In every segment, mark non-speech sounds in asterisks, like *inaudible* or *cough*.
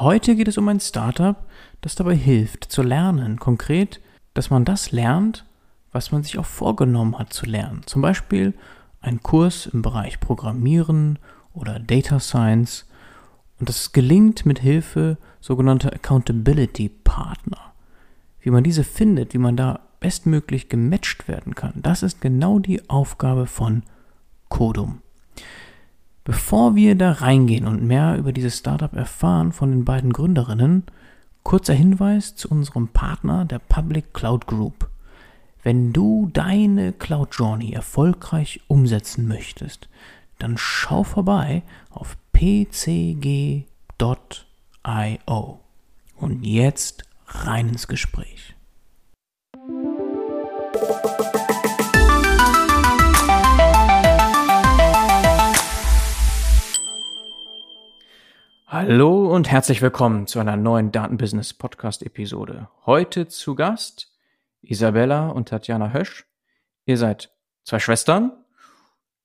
Heute geht es um ein Startup, das dabei hilft zu lernen. Konkret, dass man das lernt, was man sich auch vorgenommen hat zu lernen. Zum Beispiel ein Kurs im Bereich Programmieren oder Data Science. Und das gelingt mit Hilfe sogenannter Accountability Partner. Wie man diese findet, wie man da bestmöglich gematcht werden kann, das ist genau die Aufgabe von Codum. Bevor wir da reingehen und mehr über dieses Startup erfahren von den beiden Gründerinnen, kurzer Hinweis zu unserem Partner, der Public Cloud Group. Wenn du deine Cloud Journey erfolgreich umsetzen möchtest, dann schau vorbei auf pcg.io. Und jetzt rein ins Gespräch. Hallo und herzlich willkommen zu einer neuen Datenbusiness Podcast Episode. Heute zu Gast Isabella und Tatjana Hösch. Ihr seid zwei Schwestern,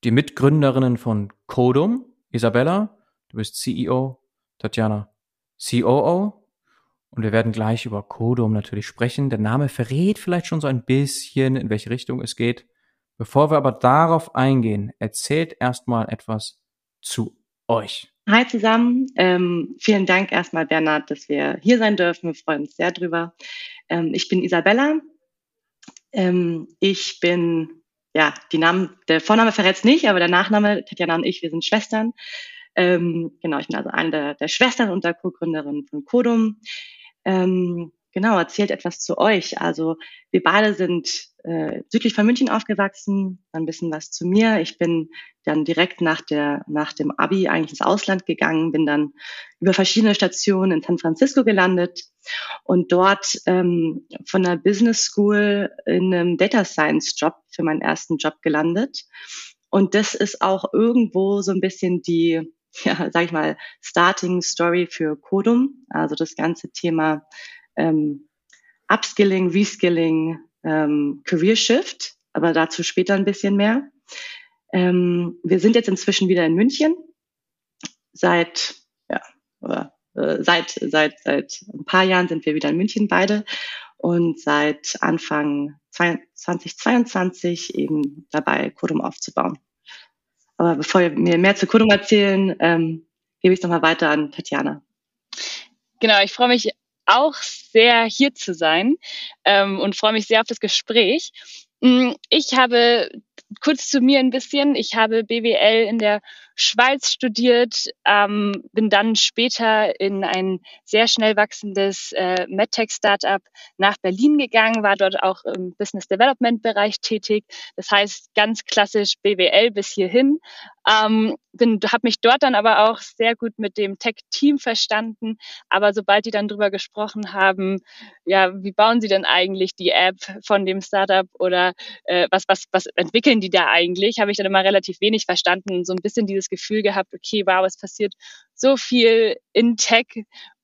die Mitgründerinnen von Codum. Isabella, du bist CEO, Tatjana COO. Und wir werden gleich über Codum natürlich sprechen. Der Name verrät vielleicht schon so ein bisschen, in welche Richtung es geht. Bevor wir aber darauf eingehen, erzählt erstmal etwas zu euch. Hi zusammen. Ähm, vielen Dank erstmal, Bernhard, dass wir hier sein dürfen. Wir freuen uns sehr drüber. Ähm, ich bin Isabella. Ähm, ich bin, ja, die Namen, der Vorname verrät es nicht, aber der Nachname, Tatjana und ich, wir sind Schwestern. Ähm, genau, ich bin also eine der, der Schwestern und der Co-Gründerin von Codum. Ähm, genau, erzählt etwas zu euch. Also wir beide sind äh, südlich von München aufgewachsen, ein bisschen was zu mir. Ich bin dann direkt nach der nach dem Abi eigentlich ins Ausland gegangen, bin dann über verschiedene Stationen in San Francisco gelandet und dort ähm, von der Business School in einem Data Science Job für meinen ersten Job gelandet. Und das ist auch irgendwo so ein bisschen die, *laughs* ja, sag ich mal, Starting Story für Codum. Also das ganze Thema ähm, Upskilling, Reskilling, ähm, Career Shift, aber dazu später ein bisschen mehr. Ähm, wir sind jetzt inzwischen wieder in München seit ja oder, äh, seit seit seit ein paar Jahren sind wir wieder in München beide und seit Anfang 2022 eben dabei Kodum aufzubauen. Aber bevor wir mir mehr zu Kodum erzählen, ähm, gebe ich es nochmal weiter an Tatjana. Genau, ich freue mich auch sehr, hier zu sein ähm, und freue mich sehr auf das Gespräch. Mm, ich habe kurz zu mir ein bisschen. Ich habe BWL in der Schweiz studiert, ähm, bin dann später in ein sehr schnell wachsendes äh, MedTech-Startup nach Berlin gegangen, war dort auch im Business Development-Bereich tätig. Das heißt ganz klassisch BWL bis hierhin. Ähm, habe mich dort dann aber auch sehr gut mit dem Tech-Team verstanden. Aber sobald die dann drüber gesprochen haben, ja, wie bauen sie denn eigentlich die App von dem Startup oder äh, was, was, was entwickeln die da eigentlich, habe ich dann immer relativ wenig verstanden. So ein bisschen dieses Gefühl gehabt, okay, wow, es passiert so viel in Tech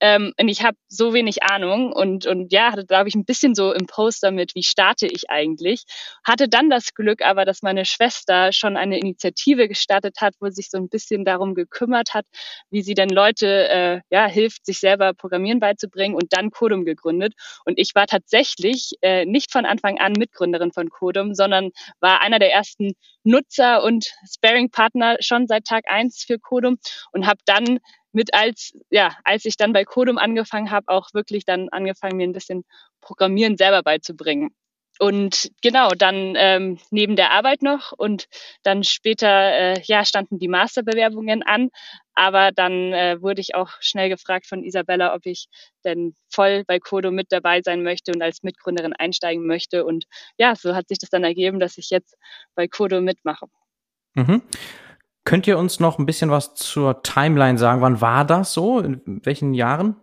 ähm, und ich habe so wenig Ahnung und, und ja, hatte, glaube ich, ein bisschen so im Post damit, wie starte ich eigentlich. Hatte dann das Glück aber, dass meine Schwester schon eine Initiative gestartet hat, wo sich so ein bisschen darum gekümmert hat, wie sie dann Leute äh, ja, hilft, sich selber Programmieren beizubringen und dann Codum gegründet. Und ich war tatsächlich äh, nicht von Anfang an Mitgründerin von Codum, sondern war einer der ersten Nutzer und Sparing-Partner schon seit Tag eins für Codum und habe dann mit als, ja, als ich dann bei Codum angefangen habe, auch wirklich dann angefangen, mir ein bisschen Programmieren selber beizubringen. Und genau, dann ähm, neben der Arbeit noch und dann später äh, ja, standen die Masterbewerbungen an. Aber dann äh, wurde ich auch schnell gefragt von Isabella, ob ich denn voll bei Codo mit dabei sein möchte und als Mitgründerin einsteigen möchte. Und ja, so hat sich das dann ergeben, dass ich jetzt bei Codo mitmache. Mhm. Könnt ihr uns noch ein bisschen was zur Timeline sagen? Wann war das so? In welchen Jahren?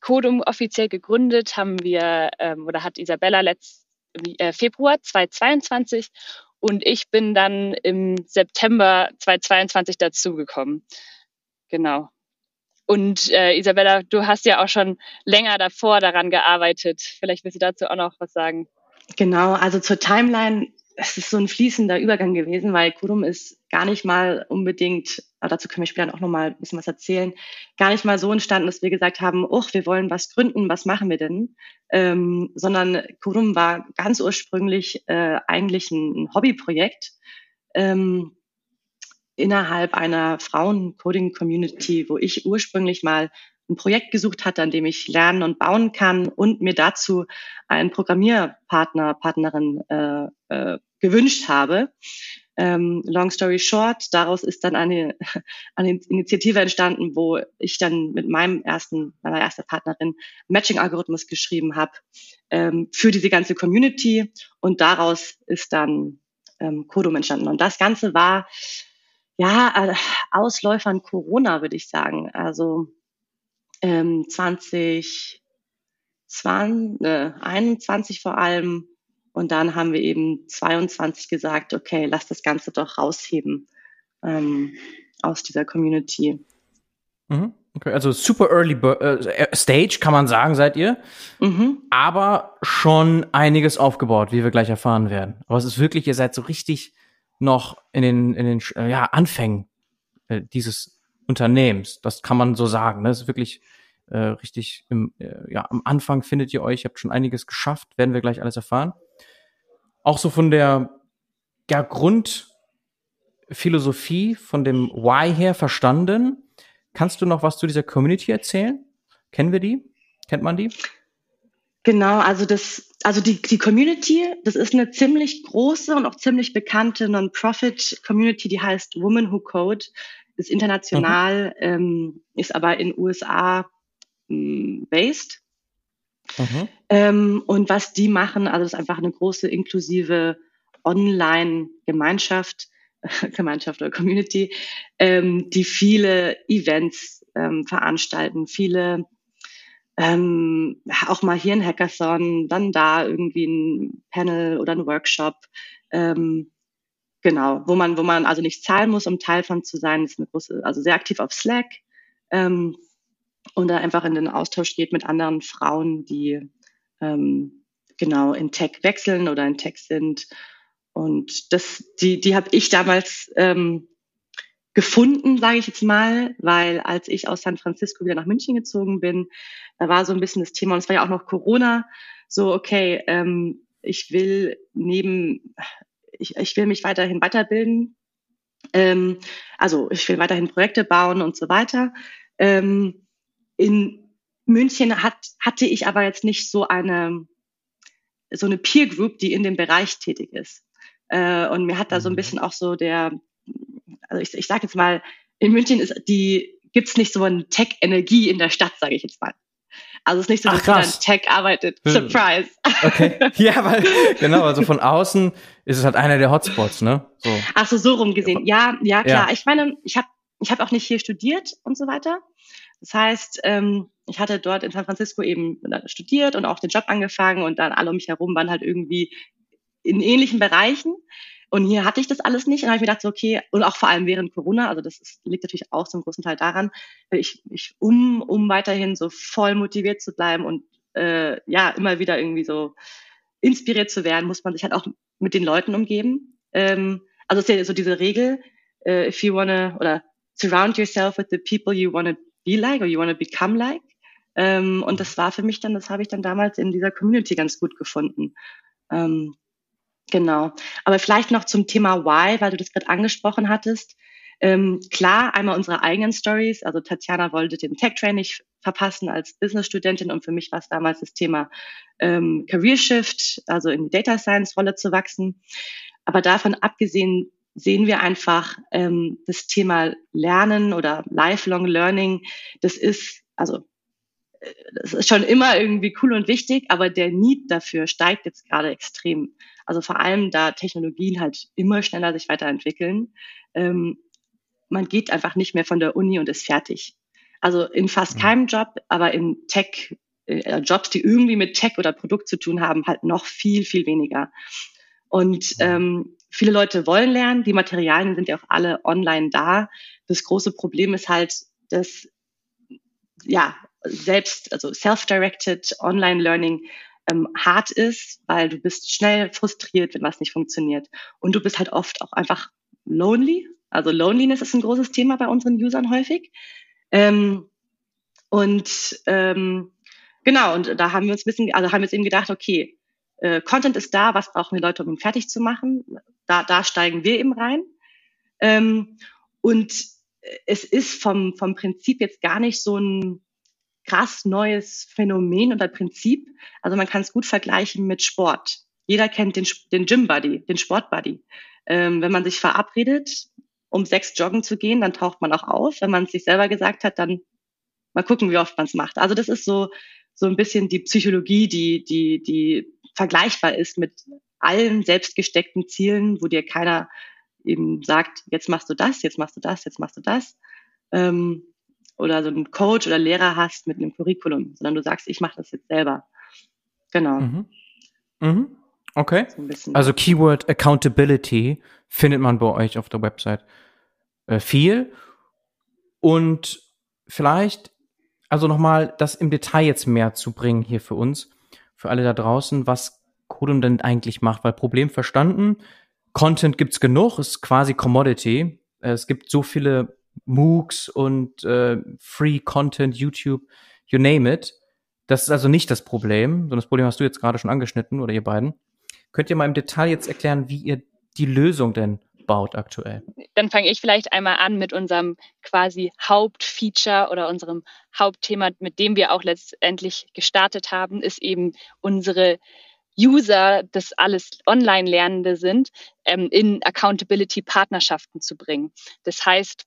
Codum offiziell gegründet haben wir ähm, oder hat Isabella letzt äh, Februar 2022 und ich bin dann im September 2022 dazugekommen. Genau. Und äh, Isabella, du hast ja auch schon länger davor daran gearbeitet. Vielleicht willst du dazu auch noch was sagen. Genau, also zur Timeline es ist so ein fließender Übergang gewesen, weil Kurum ist gar nicht mal unbedingt, dazu können wir später auch nochmal ein bisschen was erzählen, gar nicht mal so entstanden, dass wir gesagt haben, oh, wir wollen was gründen, was machen wir denn? Ähm, sondern Kurum war ganz ursprünglich äh, eigentlich ein, ein Hobbyprojekt ähm, innerhalb einer Frauen-Coding-Community, wo ich ursprünglich mal ein Projekt gesucht hatte, an dem ich lernen und bauen kann und mir dazu einen Programmierpartner, Partnerin äh, äh, gewünscht habe. Ähm, long story short, daraus ist dann eine, *laughs* eine Initiative entstanden, wo ich dann mit meinem ersten, meiner ersten Partnerin Matching-Algorithmus geschrieben habe ähm, für diese ganze Community und daraus ist dann ähm, Codum entstanden. Und das Ganze war ja äh, Ausläufern Corona, würde ich sagen. Also ähm, 20, 20, äh, 21 vor allem. Und dann haben wir eben 22 gesagt, okay, lass das Ganze doch rausheben ähm, aus dieser Community. Mhm. Okay, also super early äh, stage kann man sagen, seid ihr. Mhm. Aber schon einiges aufgebaut, wie wir gleich erfahren werden. Aber es ist wirklich, ihr seid so richtig noch in den, in den ja, Anfängen äh, dieses Unternehmens. Das kann man so sagen. Ne? Das ist wirklich äh, richtig im, äh, ja, am Anfang findet ihr euch, ihr habt schon einiges geschafft, werden wir gleich alles erfahren. Auch so von der ja, Grundphilosophie, von dem Why her verstanden. Kannst du noch was zu dieser Community erzählen? Kennen wir die? Kennt man die? Genau, also das, also die, die Community, das ist eine ziemlich große und auch ziemlich bekannte Non-Profit-Community, die heißt Women Who Code, ist international, mhm. ähm, ist aber in USA ähm, based. Mhm. Ähm, und was die machen, also ist einfach eine große inklusive Online-Gemeinschaft, *laughs* Gemeinschaft oder Community, ähm, die viele Events ähm, veranstalten, viele ähm, auch mal hier ein Hackathon, dann da irgendwie ein Panel oder ein Workshop. Ähm, genau, wo man, wo man also nicht zahlen muss, um Teil von zu sein. Ist eine große, also sehr aktiv auf Slack. Ähm, und da einfach in den Austausch geht mit anderen Frauen, die ähm, genau in Tech wechseln oder in Tech sind. Und das, die, die habe ich damals ähm, gefunden, sage ich jetzt mal, weil als ich aus San Francisco wieder nach München gezogen bin, da war so ein bisschen das Thema, und es war ja auch noch Corona, so, okay, ähm, ich will neben, ich, ich will mich weiterhin weiterbilden, ähm, also ich will weiterhin Projekte bauen und so weiter. Ähm, in München hat, hatte ich aber jetzt nicht so eine, so eine Peer Group, die in dem Bereich tätig ist. Äh, und mir hat da so ein mhm. bisschen auch so der, also ich, ich sage jetzt mal, in München ist die, gibt's nicht so eine Tech-Energie in der Stadt, sage ich jetzt mal. Also es ist nicht so, dass Ach, krass. Tech arbeitet. Hm. Surprise. Okay. *laughs* Ja, weil, genau, also von außen ist es halt einer der Hotspots, ne? So. Ach so, so rum gesehen. Ja, ja, klar. Ja. Ich meine, ich habe ich hab auch nicht hier studiert und so weiter. Das heißt, ähm, ich hatte dort in San Francisco eben studiert und auch den Job angefangen und dann alle um mich herum waren halt irgendwie in ähnlichen Bereichen. Und hier hatte ich das alles nicht. Und habe ich mir gedacht, so, okay, und auch vor allem während Corona, also das ist, liegt natürlich auch zum großen Teil daran, ich, ich um, um weiterhin so voll motiviert zu bleiben und äh, ja, immer wieder irgendwie so inspiriert zu werden, muss man sich halt auch mit den Leuten umgeben. Ähm, also es ist ja so diese Regel, äh, if you wanna, oder surround yourself with the people you wanna be like or you want to become like. Ähm, und das war für mich dann, das habe ich dann damals in dieser Community ganz gut gefunden. Ähm, genau. Aber vielleicht noch zum Thema Why, weil du das gerade angesprochen hattest. Ähm, klar, einmal unsere eigenen Stories. Also Tatjana wollte den Tech Train nicht verpassen als Business-Studentin und für mich war es damals das Thema ähm, Career Shift, also in die Data Science Rolle zu wachsen. Aber davon abgesehen sehen wir einfach ähm, das Thema Lernen oder Lifelong Learning. Das ist, also das ist schon immer irgendwie cool und wichtig, aber der Need dafür steigt jetzt gerade extrem. Also vor allem, da Technologien halt immer schneller sich weiterentwickeln. Ähm, man geht einfach nicht mehr von der Uni und ist fertig. Also in fast mhm. keinem Job, aber in Tech, äh, Jobs, die irgendwie mit Tech oder Produkt zu tun haben, halt noch viel, viel weniger. Und ähm, viele Leute wollen lernen, die Materialien sind ja auch alle online da. Das große Problem ist halt, dass ja selbst, also self-directed Online-Learning ähm, hart ist, weil du bist schnell frustriert, wenn was nicht funktioniert. Und du bist halt oft auch einfach lonely. Also Loneliness ist ein großes Thema bei unseren Usern häufig. Ähm, und ähm, genau, und da haben wir uns ein bisschen, also haben wir uns eben gedacht, okay, äh, Content ist da, was brauchen die Leute, um ihn fertig zu machen? Da, da steigen wir eben rein. Ähm, und es ist vom, vom Prinzip jetzt gar nicht so ein krass neues Phänomen oder Prinzip. Also man kann es gut vergleichen mit Sport. Jeder kennt den, den Gym Buddy, den Sport Buddy. Ähm, wenn man sich verabredet, um sechs joggen zu gehen, dann taucht man auch auf. Wenn man es sich selber gesagt hat, dann mal gucken, wie oft man es macht. Also das ist so, so ein bisschen die Psychologie, die, die, die vergleichbar ist mit allen selbstgesteckten Zielen, wo dir keiner eben sagt, jetzt machst du das, jetzt machst du das, jetzt machst du das. Ähm, oder so einen Coach oder Lehrer hast mit einem Curriculum, sondern du sagst, ich mache das jetzt selber. Genau. Mhm. Mhm. Okay. So also Keyword Accountability findet man bei euch auf der Website äh, viel. Und vielleicht, also nochmal das im Detail jetzt mehr zu bringen hier für uns, für alle da draußen, was Codum denn eigentlich macht, weil Problem verstanden, Content gibt's genug, ist quasi Commodity. Es gibt so viele MOOCs und äh, Free Content, YouTube, you name it. Das ist also nicht das Problem, sondern das Problem hast du jetzt gerade schon angeschnitten oder ihr beiden. Könnt ihr mal im Detail jetzt erklären, wie ihr die Lösung denn baut aktuell? Dann fange ich vielleicht einmal an mit unserem quasi Hauptfeature oder unserem Hauptthema, mit dem wir auch letztendlich gestartet haben, ist eben unsere User, das alles Online-Lernende sind, ähm, in Accountability-Partnerschaften zu bringen. Das heißt,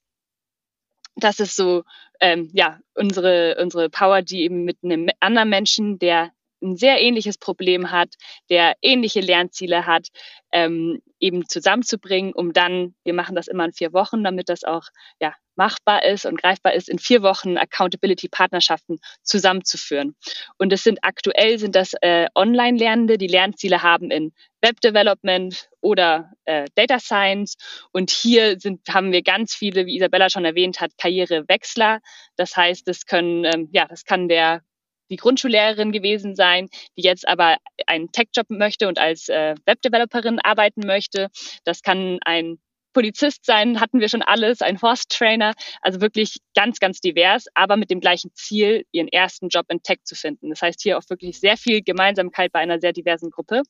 das ist so ähm, ja unsere unsere Power, die eben mit einem anderen Menschen, der ein sehr ähnliches Problem hat, der ähnliche Lernziele hat, ähm, eben zusammenzubringen, um dann, wir machen das immer in vier Wochen, damit das auch ja, machbar ist und greifbar ist, in vier Wochen Accountability-Partnerschaften zusammenzuführen. Und es sind aktuell sind das äh, Online-Lernende, die Lernziele haben in Web Development oder äh, Data Science. Und hier sind, haben wir ganz viele, wie Isabella schon erwähnt hat, Karrierewechsler. Das heißt, das können, ähm, ja, das kann der die Grundschullehrerin gewesen sein, die jetzt aber einen Tech-Job möchte und als äh, Webdeveloperin arbeiten möchte. Das kann ein Polizist sein, hatten wir schon alles, ein Horse-Trainer, also wirklich ganz, ganz divers, aber mit dem gleichen Ziel, ihren ersten Job in Tech zu finden. Das heißt hier auch wirklich sehr viel Gemeinsamkeit bei einer sehr diversen Gruppe.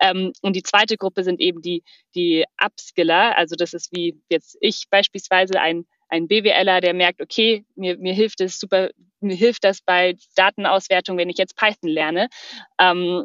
Ähm, und die zweite Gruppe sind eben die, die Upskiller, also das ist wie jetzt ich beispielsweise ein ein BWLer, der merkt, okay, mir, mir hilft es super, mir hilft das bei Datenauswertung, wenn ich jetzt Python lerne. Ähm,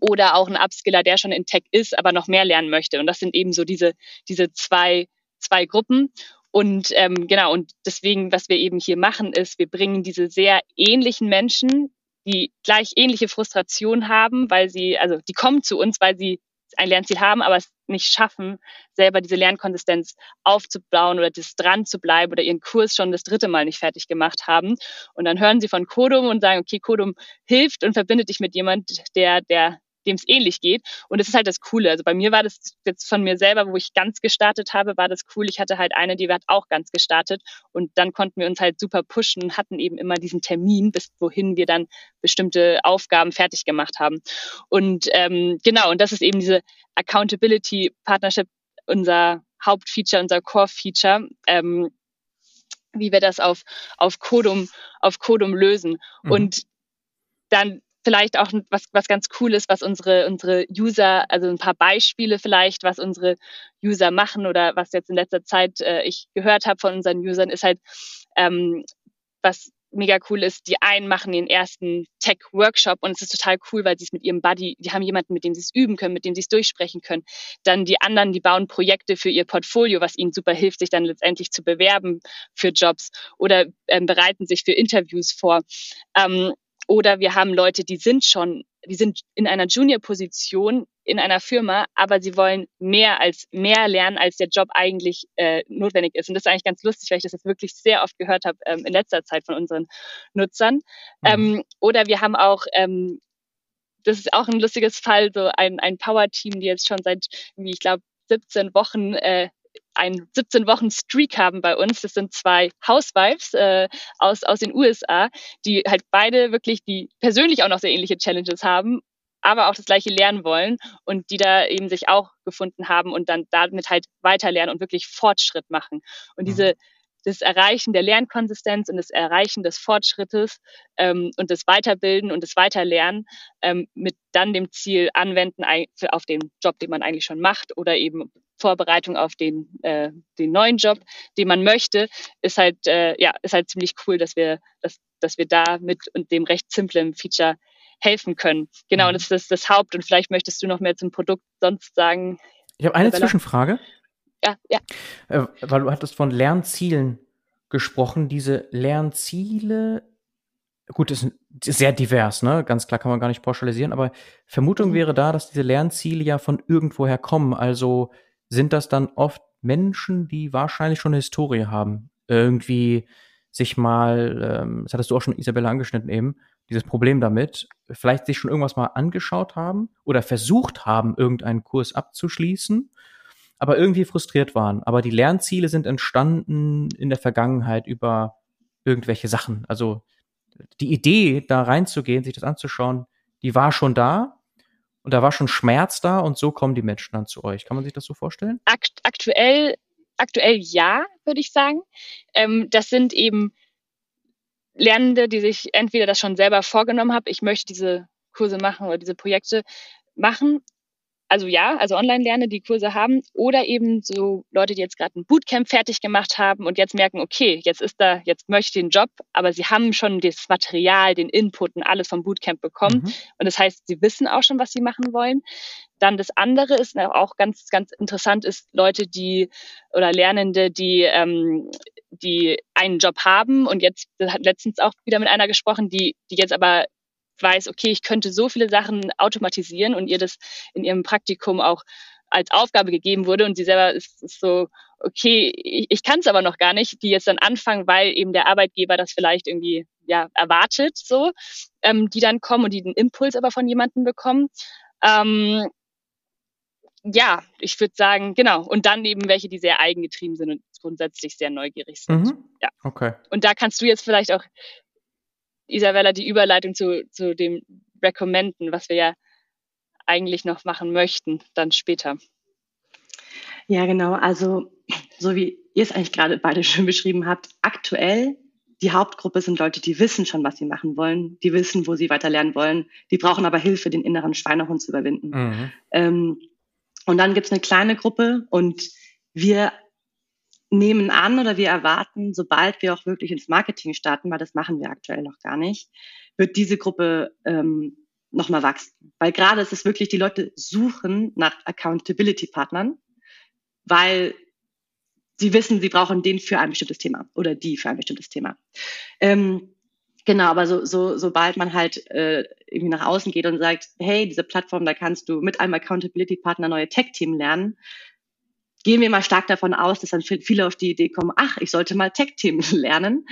oder auch ein Upskiller, der schon in Tech ist, aber noch mehr lernen möchte. Und das sind eben so diese, diese zwei, zwei Gruppen. Und ähm, genau, und deswegen, was wir eben hier machen, ist, wir bringen diese sehr ähnlichen Menschen, die gleich ähnliche Frustration haben, weil sie, also die kommen zu uns, weil sie ein Lernziel haben, aber es nicht schaffen, selber diese Lernkonsistenz aufzubauen oder das dran zu bleiben oder ihren Kurs schon das dritte Mal nicht fertig gemacht haben. Und dann hören sie von Kodum und sagen, okay, Kodum hilft und verbindet dich mit jemand, der, der dem es ähnlich geht. Und das ist halt das Coole. Also bei mir war das jetzt von mir selber, wo ich ganz gestartet habe, war das cool. Ich hatte halt eine, die hat auch ganz gestartet. Und dann konnten wir uns halt super pushen und hatten eben immer diesen Termin, bis wohin wir dann bestimmte Aufgaben fertig gemacht haben. Und ähm, genau, und das ist eben diese Accountability Partnership, unser Hauptfeature, unser Core-Feature. Ähm, wie wir das auf, auf Codum, auf Codum lösen. Mhm. Und dann vielleicht auch was, was ganz cool ist, was unsere, unsere User, also ein paar Beispiele vielleicht, was unsere User machen oder was jetzt in letzter Zeit äh, ich gehört habe von unseren Usern, ist halt, ähm, was mega cool ist, die einen machen den ersten Tech-Workshop und es ist total cool, weil sie es mit ihrem Buddy, die haben jemanden, mit dem sie es üben können, mit dem sie es durchsprechen können. Dann die anderen, die bauen Projekte für ihr Portfolio, was ihnen super hilft, sich dann letztendlich zu bewerben für Jobs oder ähm, bereiten sich für Interviews vor. Ähm, oder wir haben Leute, die sind schon, die sind in einer Junior-Position in einer Firma, aber sie wollen mehr als mehr lernen, als der Job eigentlich äh, notwendig ist. Und das ist eigentlich ganz lustig, weil ich das jetzt wirklich sehr oft gehört habe ähm, in letzter Zeit von unseren Nutzern. Mhm. Ähm, oder wir haben auch ähm, das ist auch ein lustiges Fall, so ein, ein Power-Team, die jetzt schon seit, wie ich glaube, 17 Wochen äh, einen 17 Wochen Streak haben bei uns. Das sind zwei Housewives äh, aus, aus den USA, die halt beide wirklich, die persönlich auch noch sehr ähnliche Challenges haben, aber auch das gleiche lernen wollen und die da eben sich auch gefunden haben und dann damit halt weiterlernen und wirklich Fortschritt machen. Und diese mhm das Erreichen der Lernkonsistenz und das Erreichen des Fortschrittes ähm, und das Weiterbilden und das Weiterlernen ähm, mit dann dem Ziel anwenden auf den Job, den man eigentlich schon macht oder eben Vorbereitung auf den, äh, den neuen Job, den man möchte, ist halt, äh, ja, ist halt ziemlich cool, dass wir, dass, dass wir da mit und dem recht simplen Feature helfen können. Genau, und mhm. das ist das Haupt. Und vielleicht möchtest du noch mehr zum Produkt sonst sagen. Ich habe eine Zwischenfrage ja, ja. Äh, weil du hattest von Lernzielen gesprochen. Diese Lernziele, gut, das ist sehr divers, ne? Ganz klar kann man gar nicht pauschalisieren, aber Vermutung mhm. wäre da, dass diese Lernziele ja von irgendwoher kommen. Also sind das dann oft Menschen, die wahrscheinlich schon eine Historie haben. Irgendwie sich mal, ähm, das hattest du auch schon Isabella angeschnitten eben, dieses Problem damit, vielleicht sich schon irgendwas mal angeschaut haben oder versucht haben, irgendeinen Kurs abzuschließen aber irgendwie frustriert waren. Aber die Lernziele sind entstanden in der Vergangenheit über irgendwelche Sachen. Also die Idee, da reinzugehen, sich das anzuschauen, die war schon da und da war schon Schmerz da und so kommen die Menschen dann zu euch. Kann man sich das so vorstellen? Akt aktuell, aktuell ja, würde ich sagen. Ähm, das sind eben Lernende, die sich entweder das schon selber vorgenommen haben, ich möchte diese Kurse machen oder diese Projekte machen also ja, also Online-Lerne, die Kurse haben, oder eben so Leute, die jetzt gerade ein Bootcamp fertig gemacht haben und jetzt merken, okay, jetzt ist da, jetzt möchte ich den Job, aber sie haben schon das Material, den Input und alles vom Bootcamp bekommen. Mhm. Und das heißt, sie wissen auch schon, was sie machen wollen. Dann das andere ist auch ganz, ganz interessant, ist Leute, die oder Lernende, die ähm, die einen Job haben und jetzt hat letztens auch wieder mit einer gesprochen, die die jetzt aber weiß, okay, ich könnte so viele Sachen automatisieren und ihr das in ihrem Praktikum auch als Aufgabe gegeben wurde und sie selber ist, ist so, okay, ich, ich kann es aber noch gar nicht, die jetzt dann anfangen, weil eben der Arbeitgeber das vielleicht irgendwie ja erwartet, so, ähm, die dann kommen und die den Impuls aber von jemandem bekommen. Ähm, ja, ich würde sagen, genau. Und dann eben welche, die sehr eigengetrieben sind und grundsätzlich sehr neugierig sind. Mhm. Ja. Okay. Und da kannst du jetzt vielleicht auch Isabella die Überleitung zu, zu dem Recommenden, was wir ja eigentlich noch machen möchten, dann später. Ja, genau. Also, so wie ihr es eigentlich gerade beide schön beschrieben habt, aktuell die Hauptgruppe sind Leute, die wissen schon, was sie machen wollen, die wissen, wo sie weiter lernen wollen, die brauchen aber Hilfe, den inneren Schweinehund zu überwinden. Mhm. Ähm, und dann gibt es eine kleine Gruppe und wir nehmen an oder wir erwarten, sobald wir auch wirklich ins Marketing starten, weil das machen wir aktuell noch gar nicht, wird diese Gruppe ähm, nochmal wachsen. Weil gerade ist es wirklich, die Leute suchen nach Accountability-Partnern, weil sie wissen, sie brauchen den für ein bestimmtes Thema oder die für ein bestimmtes Thema. Ähm, Genau, aber so, so, sobald man halt äh, irgendwie nach außen geht und sagt, hey, diese Plattform, da kannst du mit einem Accountability-Partner neue Tech-Team lernen, gehen wir mal stark davon aus, dass dann viele auf die Idee kommen, ach, ich sollte mal Tech-Themen *laughs* lernen.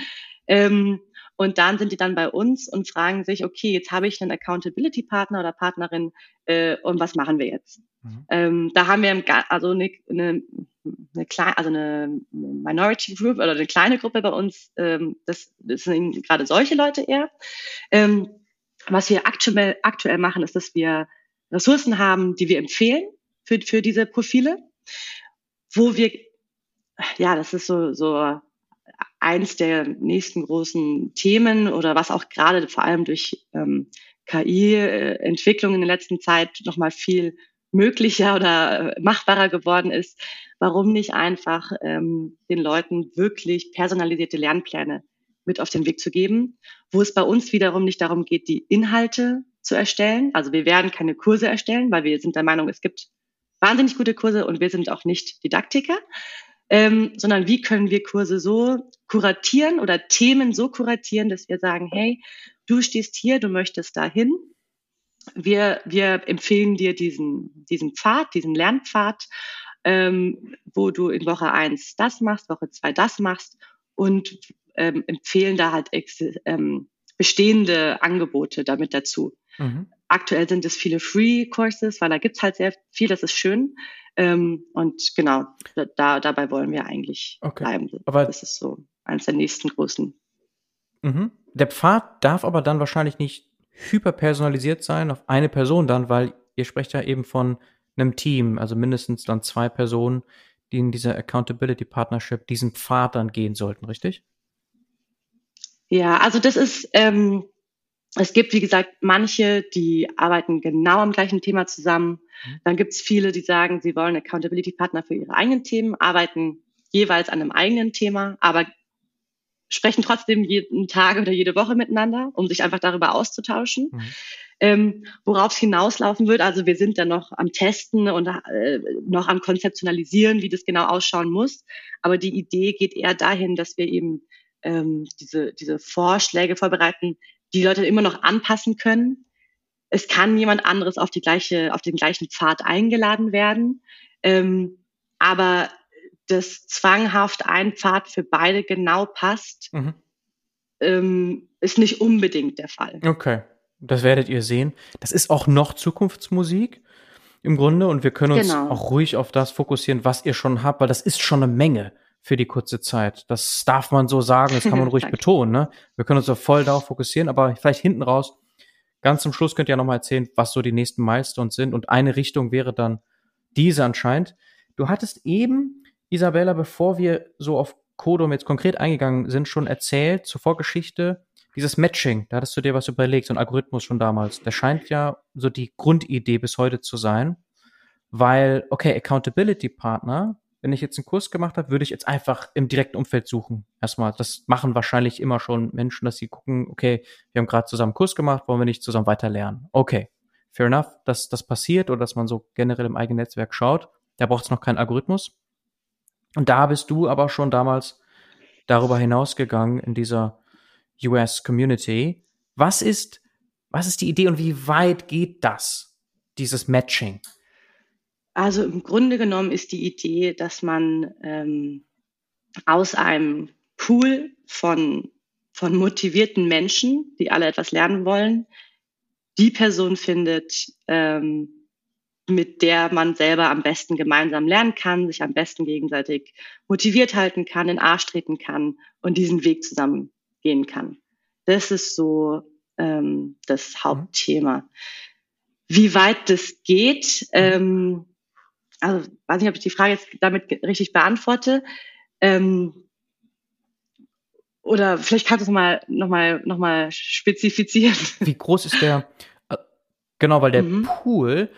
Ähm, und dann sind die dann bei uns und fragen sich, okay, jetzt habe ich einen Accountability-Partner oder Partnerin äh, und was machen wir jetzt? Mhm. Ähm, da haben wir also eine, eine, eine kleine, also eine Minority Group oder eine kleine Gruppe bei uns. Ähm, das, das sind gerade solche Leute eher. Ähm, was wir aktuell, aktuell machen, ist, dass wir Ressourcen haben, die wir empfehlen für, für diese Profile wo wir, ja, das ist so, so eins der nächsten großen Themen oder was auch gerade vor allem durch ähm, KI-Entwicklung in der letzten Zeit nochmal viel möglicher oder machbarer geworden ist, warum nicht einfach ähm, den Leuten wirklich personalisierte Lernpläne mit auf den Weg zu geben, wo es bei uns wiederum nicht darum geht, die Inhalte zu erstellen. Also wir werden keine Kurse erstellen, weil wir sind der Meinung, es gibt wahnsinnig gute Kurse und wir sind auch nicht Didaktiker, ähm, sondern wie können wir Kurse so kuratieren oder Themen so kuratieren, dass wir sagen, hey, du stehst hier, du möchtest dahin. Wir, wir empfehlen dir diesen, diesen Pfad, diesen Lernpfad, ähm, wo du in Woche eins das machst, Woche zwei das machst und ähm, empfehlen da halt ähm, bestehende Angebote damit dazu. Mhm. Aktuell sind es viele Free Courses, weil da gibt's halt sehr viel, das ist schön. Ähm, und genau, da, dabei wollen wir eigentlich okay. bleiben. Aber das ist so eines der nächsten großen. Mhm. Der Pfad darf aber dann wahrscheinlich nicht hyperpersonalisiert sein auf eine Person dann, weil ihr sprecht ja eben von einem Team, also mindestens dann zwei Personen, die in dieser Accountability Partnership diesen Pfad dann gehen sollten, richtig? Ja, also das ist, ähm, es gibt, wie gesagt, manche, die arbeiten genau am gleichen Thema zusammen. Mhm. Dann gibt es viele, die sagen, sie wollen Accountability-Partner für ihre eigenen Themen, arbeiten jeweils an einem eigenen Thema, aber sprechen trotzdem jeden Tag oder jede Woche miteinander, um sich einfach darüber auszutauschen. Mhm. Ähm, worauf es hinauslaufen wird, also wir sind da noch am Testen und äh, noch am Konzeptionalisieren, wie das genau ausschauen muss. Aber die Idee geht eher dahin, dass wir eben ähm, diese, diese Vorschläge vorbereiten, die Leute immer noch anpassen können. Es kann jemand anderes auf die gleiche, auf den gleichen Pfad eingeladen werden. Ähm, aber das zwanghaft ein Pfad für beide genau passt, mhm. ähm, ist nicht unbedingt der Fall. Okay. Das werdet ihr sehen. Das ist auch noch Zukunftsmusik im Grunde und wir können uns genau. auch ruhig auf das fokussieren, was ihr schon habt, weil das ist schon eine Menge für die kurze Zeit. Das darf man so sagen, das kann man *laughs* ruhig betonen. Ne? Wir können uns so voll darauf fokussieren, aber vielleicht hinten raus, ganz zum Schluss könnt ihr ja nochmal erzählen, was so die nächsten Milestones sind. Und eine Richtung wäre dann diese anscheinend. Du hattest eben, Isabella, bevor wir so auf Kodum jetzt konkret eingegangen sind, schon erzählt zur Vorgeschichte, dieses Matching, da hattest du dir was überlegt, so ein Algorithmus schon damals. Der scheint ja so die Grundidee bis heute zu sein, weil, okay, Accountability Partner wenn ich jetzt einen Kurs gemacht habe, würde ich jetzt einfach im direkten Umfeld suchen. Erstmal, das machen wahrscheinlich immer schon Menschen, dass sie gucken, okay, wir haben gerade zusammen einen Kurs gemacht, wollen wir nicht zusammen weiter lernen? Okay, fair enough, dass das passiert oder dass man so generell im eigenen Netzwerk schaut. Da braucht es noch keinen Algorithmus. Und da bist du aber schon damals darüber hinausgegangen in dieser US Community. Was ist, was ist die Idee und wie weit geht das, dieses Matching? Also im Grunde genommen ist die Idee, dass man ähm, aus einem Pool von, von motivierten Menschen, die alle etwas lernen wollen, die Person findet, ähm, mit der man selber am besten gemeinsam lernen kann, sich am besten gegenseitig motiviert halten kann, in Arsch treten kann und diesen Weg zusammen gehen kann. Das ist so ähm, das mhm. Hauptthema. Wie weit das geht, ähm, also weiß nicht, ob ich die Frage jetzt damit richtig beantworte. Ähm, oder vielleicht kannst du es mal nochmal noch mal spezifizieren. Wie groß ist der? Äh, genau, weil der mhm. Pool,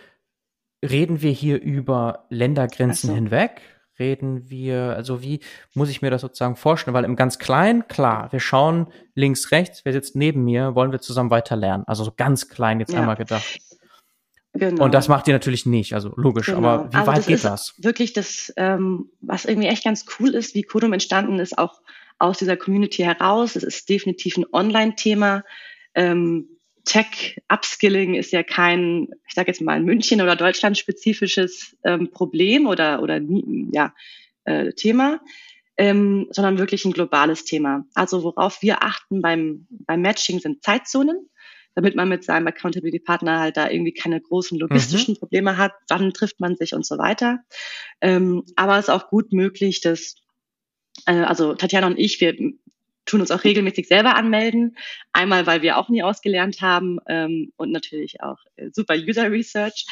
reden wir hier über Ländergrenzen so. hinweg? Reden wir, also wie muss ich mir das sozusagen vorstellen? Weil im ganz Kleinen, klar, wir schauen links, rechts, wer sitzt neben mir, wollen wir zusammen weiter lernen. Also so ganz klein jetzt ja. einmal gedacht. Genau. Und das macht ihr natürlich nicht, also logisch. Genau. Aber wie also weit das geht das? Wirklich das, ähm, was irgendwie echt ganz cool ist, wie Kodum entstanden ist, auch aus dieser Community heraus. Es ist definitiv ein Online-Thema. Ähm, Tech-Upskilling ist ja kein, ich sage jetzt mal, München oder Deutschland spezifisches ähm, Problem oder, oder ja, äh, Thema, ähm, sondern wirklich ein globales Thema. Also worauf wir achten beim, beim Matching sind Zeitzonen damit man mit seinem Accountability Partner halt da irgendwie keine großen logistischen mhm. Probleme hat. Wann trifft man sich und so weiter. Ähm, aber es ist auch gut möglich, dass, äh, also Tatjana und ich, wir tun uns auch regelmäßig selber anmelden. Einmal, weil wir auch nie ausgelernt haben ähm, und natürlich auch äh, super User Research.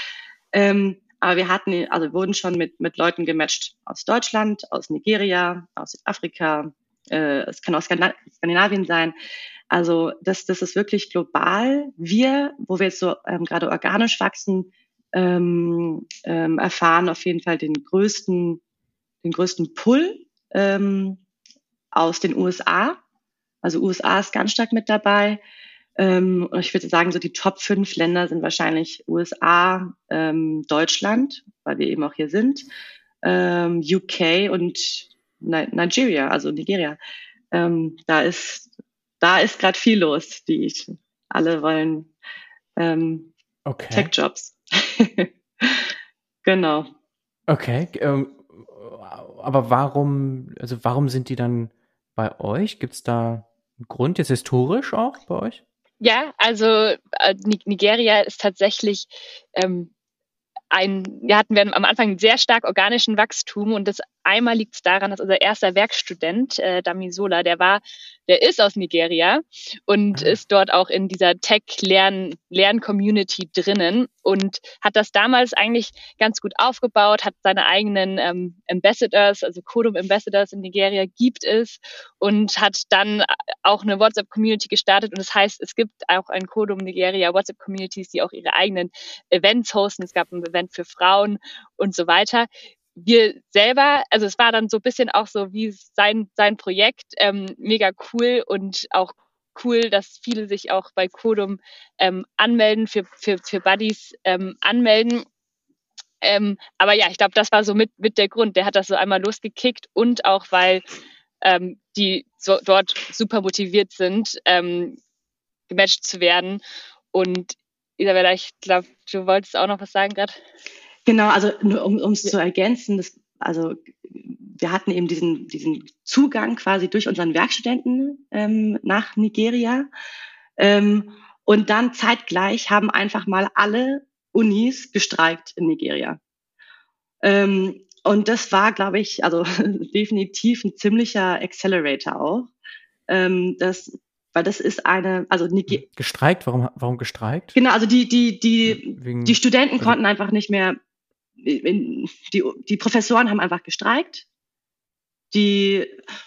Ähm, aber wir hatten, also wurden schon mit, mit Leuten gematcht aus Deutschland, aus Nigeria, aus Südafrika, äh, es kann auch Skandinavien sein. Also das, das ist wirklich global. Wir, wo wir jetzt so ähm, gerade organisch wachsen, ähm, ähm, erfahren auf jeden Fall den größten, den größten Pull ähm, aus den USA. Also USA ist ganz stark mit dabei. Ähm, und ich würde sagen, so die Top fünf Länder sind wahrscheinlich USA, ähm, Deutschland, weil wir eben auch hier sind, ähm, UK und Nigeria, also Nigeria. Ähm, da ist da ist gerade viel los. Die alle wollen ähm, okay. Tech-Jobs. *laughs* genau. Okay. Ähm, aber warum, also warum sind die dann bei euch? Gibt es da einen Grund, jetzt historisch auch bei euch? Ja, also äh, Nigeria ist tatsächlich ähm, ein, wir hatten wir am Anfang einen sehr stark organischen Wachstum und das einmal liegt es daran, dass unser erster Werkstudent, äh, Damisola, der war, der ist aus Nigeria und mhm. ist dort auch in dieser Tech-Lern-Lern-Community drinnen und hat das damals eigentlich ganz gut aufgebaut, hat seine eigenen ähm, Ambassadors, also Kodum Ambassadors in Nigeria gibt es und hat dann auch eine WhatsApp-Community gestartet und das heißt, es gibt auch ein Kodum Nigeria WhatsApp-Communities, die auch ihre eigenen Events hosten. Es gab ein Event für Frauen und so weiter wir selber, also es war dann so ein bisschen auch so wie sein, sein Projekt, ähm, mega cool und auch cool, dass viele sich auch bei Kodum ähm, anmelden, für, für, für Buddies ähm, anmelden. Ähm, aber ja, ich glaube, das war so mit, mit der Grund. Der hat das so einmal losgekickt und auch, weil ähm, die so, dort super motiviert sind, ähm, gematcht zu werden. Und Isabella, ich glaube, du wolltest auch noch was sagen gerade. Genau, also nur um es ja. zu ergänzen, das, also wir hatten eben diesen, diesen Zugang quasi durch unseren Werkstudenten ähm, nach Nigeria. Ähm, und dann zeitgleich haben einfach mal alle Unis gestreikt in Nigeria. Ähm, und das war, glaube ich, also *laughs* definitiv ein ziemlicher Accelerator auch. Ähm, das, weil das ist eine, also Niger gestreikt. Warum, warum gestreikt? Genau, also die die die Wegen, die Studenten also, konnten einfach nicht mehr die, die Professoren haben einfach gestreikt. Die,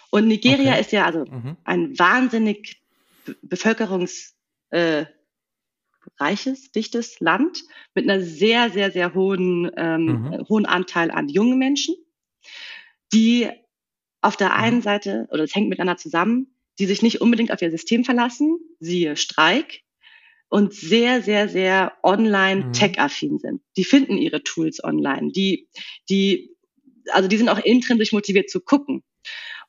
und Nigeria okay. ist ja also mhm. ein wahnsinnig bevölkerungsreiches, äh, dichtes Land mit einer sehr, sehr, sehr hohen, ähm, mhm. hohen Anteil an jungen Menschen, die auf der einen mhm. Seite, oder es hängt miteinander zusammen, die sich nicht unbedingt auf ihr System verlassen, siehe Streik, und sehr, sehr, sehr online mhm. tech-affin sind. Die finden ihre Tools online. Die, die, also die sind auch intrinsisch motiviert zu gucken.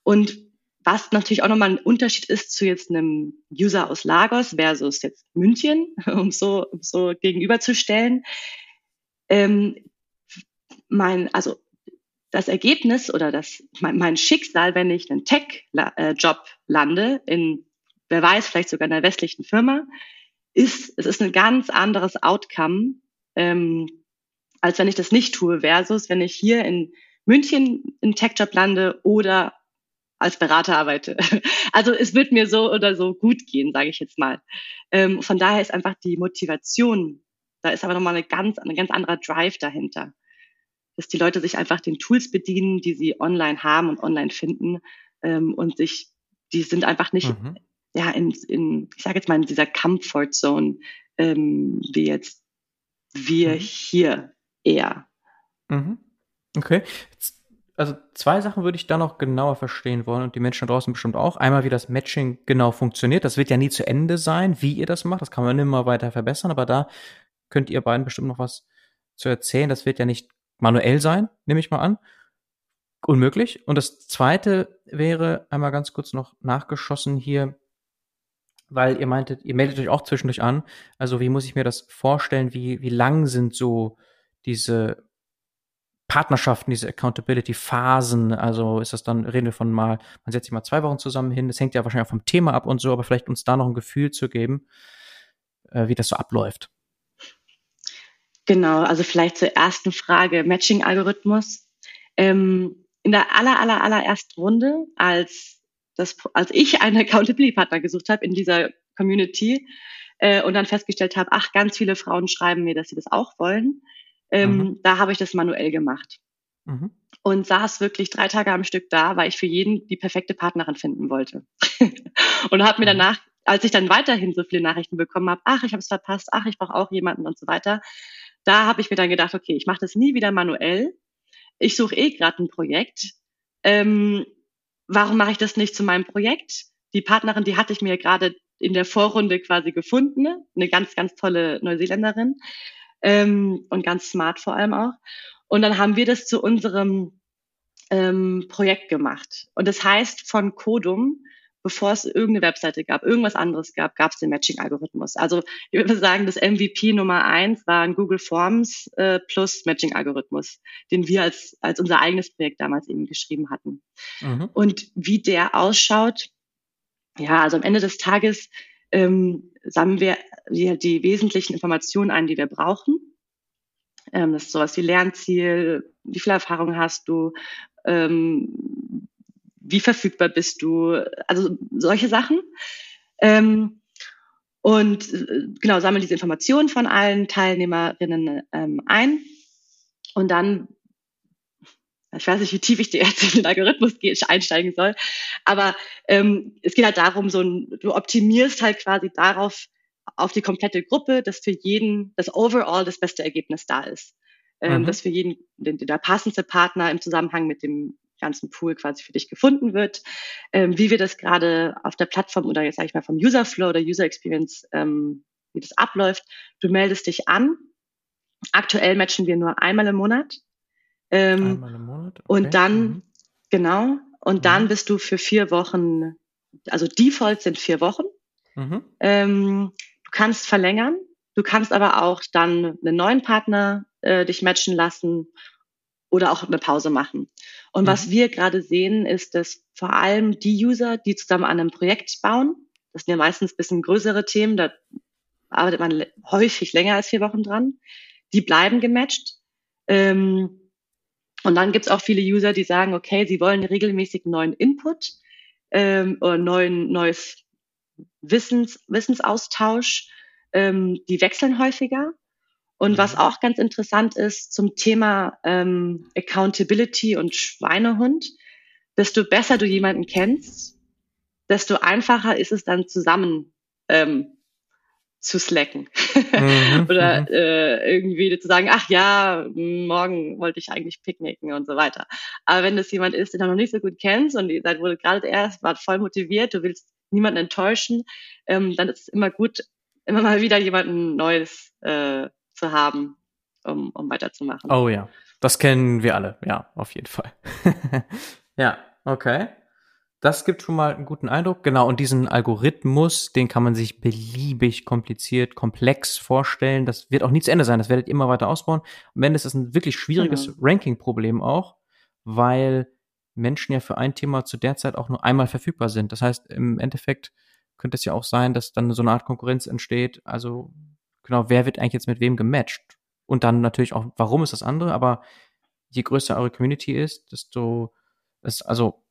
Und was natürlich auch nochmal ein Unterschied ist zu jetzt einem User aus Lagos versus jetzt München, *laughs* um so, um so gegenüberzustellen. Ähm, mein, also das Ergebnis oder das, mein, mein Schicksal, wenn ich einen Tech-Job lande in, wer weiß, vielleicht sogar in einer westlichen Firma, ist, es ist ein ganz anderes Outcome, ähm, als wenn ich das nicht tue, versus wenn ich hier in München in Tech-Job lande oder als Berater arbeite. *laughs* Also es wird mir so oder so gut gehen, sage ich jetzt mal. Ähm, von daher ist einfach die Motivation, da ist aber nochmal eine ganz, ein ganz anderer Drive dahinter. Dass die Leute sich einfach den Tools bedienen, die sie online haben und online finden ähm, und sich, die sind einfach nicht mhm ja, in, in ich sage jetzt mal, in dieser Comfort Zone, ähm, wie jetzt wir mhm. hier eher. Mhm. Okay. Also zwei Sachen würde ich da noch genauer verstehen wollen und die Menschen da draußen bestimmt auch. Einmal, wie das Matching genau funktioniert. Das wird ja nie zu Ende sein, wie ihr das macht. Das kann man immer weiter verbessern, aber da könnt ihr beiden bestimmt noch was zu erzählen. Das wird ja nicht manuell sein, nehme ich mal an. Unmöglich. Und das zweite wäre einmal ganz kurz noch nachgeschossen hier weil ihr meintet, ihr meldet euch auch zwischendurch an. Also wie muss ich mir das vorstellen? Wie, wie lang sind so diese Partnerschaften, diese Accountability-Phasen? Also ist das dann, reden wir von mal, man setzt sich mal zwei Wochen zusammen hin. Das hängt ja wahrscheinlich auch vom Thema ab und so, aber vielleicht uns da noch ein Gefühl zu geben, äh, wie das so abläuft. Genau, also vielleicht zur ersten Frage, Matching-Algorithmus. Ähm, in der aller, aller, allerersten Runde, als dass als ich einen Accountability-Partner gesucht habe in dieser Community äh, und dann festgestellt habe, ach, ganz viele Frauen schreiben mir, dass sie das auch wollen, ähm, mhm. da habe ich das manuell gemacht. Mhm. Und saß wirklich drei Tage am Stück da, weil ich für jeden die perfekte Partnerin finden wollte. *laughs* und habe mir mhm. danach, als ich dann weiterhin so viele Nachrichten bekommen habe, ach, ich habe es verpasst, ach, ich brauche auch jemanden und so weiter, da habe ich mir dann gedacht, okay, ich mache das nie wieder manuell. Ich suche eh gerade ein Projekt. Ähm, warum mache ich das nicht zu meinem Projekt? Die Partnerin, die hatte ich mir gerade in der Vorrunde quasi gefunden, ne? eine ganz, ganz tolle Neuseeländerin ähm, und ganz smart vor allem auch. Und dann haben wir das zu unserem ähm, Projekt gemacht. Und das heißt von Codum bevor es irgendeine Webseite gab, irgendwas anderes gab, gab es den Matching-Algorithmus. Also ich würde sagen, das MVP Nummer eins war ein Google Forms äh, plus Matching-Algorithmus, den wir als, als unser eigenes Projekt damals eben geschrieben hatten. Mhm. Und wie der ausschaut, ja, also am Ende des Tages ähm, sammeln wir die, die wesentlichen Informationen ein, die wir brauchen. Ähm, das ist sowas wie Lernziel, wie viel Erfahrung hast du, ähm, wie verfügbar bist du, also solche Sachen. Ähm, und äh, genau, sammeln diese Informationen von allen Teilnehmerinnen ähm, ein. Und dann, ich weiß nicht, wie tief ich jetzt in den Algorithmus einsteigen soll, aber ähm, es geht halt darum, so ein, du optimierst halt quasi darauf, auf die komplette Gruppe, dass für jeden das overall das beste Ergebnis da ist. Ähm, mhm. Dass für jeden den, der passendste Partner im Zusammenhang mit dem ganzen Pool quasi für dich gefunden wird. Ähm, wie wir das gerade auf der Plattform oder jetzt sage ich mal vom User Flow oder User Experience, ähm, wie das abläuft. Du meldest dich an. Aktuell matchen wir nur einmal im Monat. Ähm, einmal im Monat? Okay. Und dann, mhm. genau, und mhm. dann bist du für vier Wochen, also Default sind vier Wochen. Mhm. Ähm, du kannst verlängern. Du kannst aber auch dann einen neuen Partner äh, dich matchen lassen oder auch eine Pause machen. Und mhm. was wir gerade sehen, ist, dass vor allem die User, die zusammen an einem Projekt bauen, das sind ja meistens ein bisschen größere Themen, da arbeitet man häufig länger als vier Wochen dran, die bleiben gematcht. Ähm, und dann gibt es auch viele User, die sagen, okay, sie wollen regelmäßig neuen Input ähm, oder neuen, neues Wissens, Wissensaustausch. Ähm, die wechseln häufiger. Und was mhm. auch ganz interessant ist zum Thema ähm, Accountability und Schweinehund, desto besser du jemanden kennst, desto einfacher ist es dann zusammen ähm, zu slacken mhm, *laughs* oder mhm. äh, irgendwie zu sagen, ach ja, morgen wollte ich eigentlich picknicken und so weiter. Aber wenn das jemand ist, den du noch nicht so gut kennst und ihr seid wohl gerade erst, wart voll motiviert, du willst niemanden enttäuschen, ähm, dann ist es immer gut, immer mal wieder jemanden Neues äh, zu haben, um, um weiterzumachen. Oh ja, das kennen wir alle, ja, auf jeden Fall. *laughs* ja, okay. Das gibt schon mal einen guten Eindruck. Genau, und diesen Algorithmus, den kann man sich beliebig kompliziert, komplex vorstellen. Das wird auch nie zu Ende sein. Das werdet ihr immer weiter ausbauen. Am Ende ist das ein wirklich schwieriges genau. Ranking-Problem auch, weil Menschen ja für ein Thema zu der Zeit auch nur einmal verfügbar sind. Das heißt, im Endeffekt könnte es ja auch sein, dass dann so eine Art Konkurrenz entsteht. Also genau, wer wird eigentlich jetzt mit wem gematcht? Und dann natürlich auch, warum ist das andere? Aber je größer eure Community ist, desto, ist, also,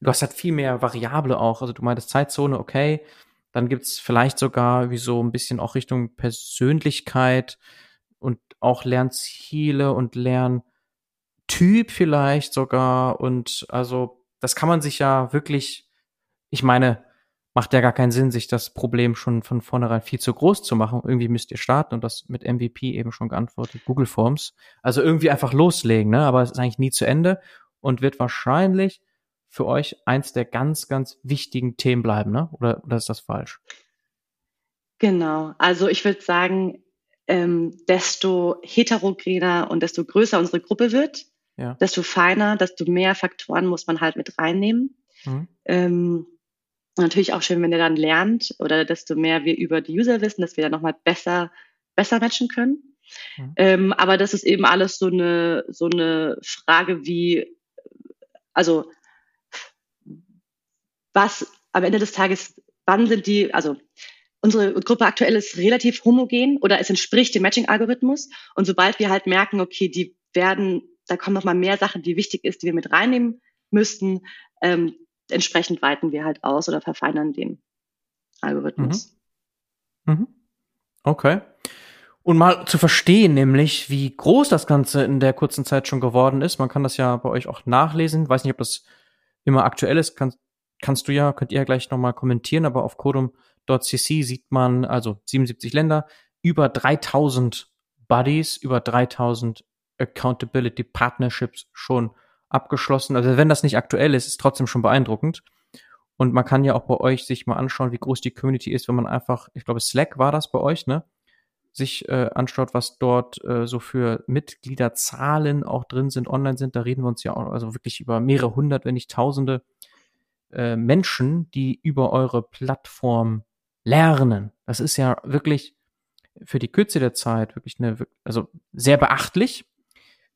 du hast halt viel mehr Variable auch. Also du meintest Zeitzone, okay. Dann gibt's vielleicht sogar wie so ein bisschen auch Richtung Persönlichkeit und auch Lernziele und Lerntyp vielleicht sogar. Und also, das kann man sich ja wirklich, ich meine, macht ja gar keinen Sinn, sich das Problem schon von vornherein viel zu groß zu machen. Irgendwie müsst ihr starten und das mit MVP eben schon geantwortet, Google Forms. Also irgendwie einfach loslegen, ne? Aber es ist eigentlich nie zu Ende und wird wahrscheinlich für euch eins der ganz, ganz wichtigen Themen bleiben, ne? Oder, oder ist das falsch? Genau. Also ich würde sagen, ähm, desto heterogener und desto größer unsere Gruppe wird, ja. desto feiner, desto mehr Faktoren muss man halt mit reinnehmen. Mhm. Ähm, natürlich auch schön, wenn ihr dann lernt oder desto mehr wir über die User wissen, dass wir dann nochmal besser, besser matchen können. Mhm. Ähm, aber das ist eben alles so eine, so eine Frage wie, also, was am Ende des Tages, wann sind die, also, unsere Gruppe aktuell ist relativ homogen oder es entspricht dem Matching-Algorithmus. Und sobald wir halt merken, okay, die werden, da kommen nochmal mehr Sachen, die wichtig ist, die wir mit reinnehmen müssten, ähm, entsprechend weiten wir halt aus oder verfeinern den Algorithmus. Mhm. Mhm. Okay. Und mal zu verstehen, nämlich, wie groß das Ganze in der kurzen Zeit schon geworden ist. Man kann das ja bei euch auch nachlesen. Weiß nicht, ob das immer aktuell ist. Kann, kannst du ja, könnt ihr ja gleich nochmal kommentieren, aber auf codum.cc sieht man also 77 Länder, über 3000 Buddies, über 3000 Accountability Partnerships schon abgeschlossen. Also wenn das nicht aktuell ist, ist trotzdem schon beeindruckend. Und man kann ja auch bei euch sich mal anschauen, wie groß die Community ist, wenn man einfach, ich glaube, Slack war das bei euch, ne? Sich äh, anschaut, was dort äh, so für Mitgliederzahlen auch drin sind, online sind. Da reden wir uns ja auch also wirklich über mehrere hundert, wenn nicht tausende äh, Menschen, die über eure Plattform lernen. Das ist ja wirklich für die Kürze der Zeit wirklich eine, also sehr beachtlich.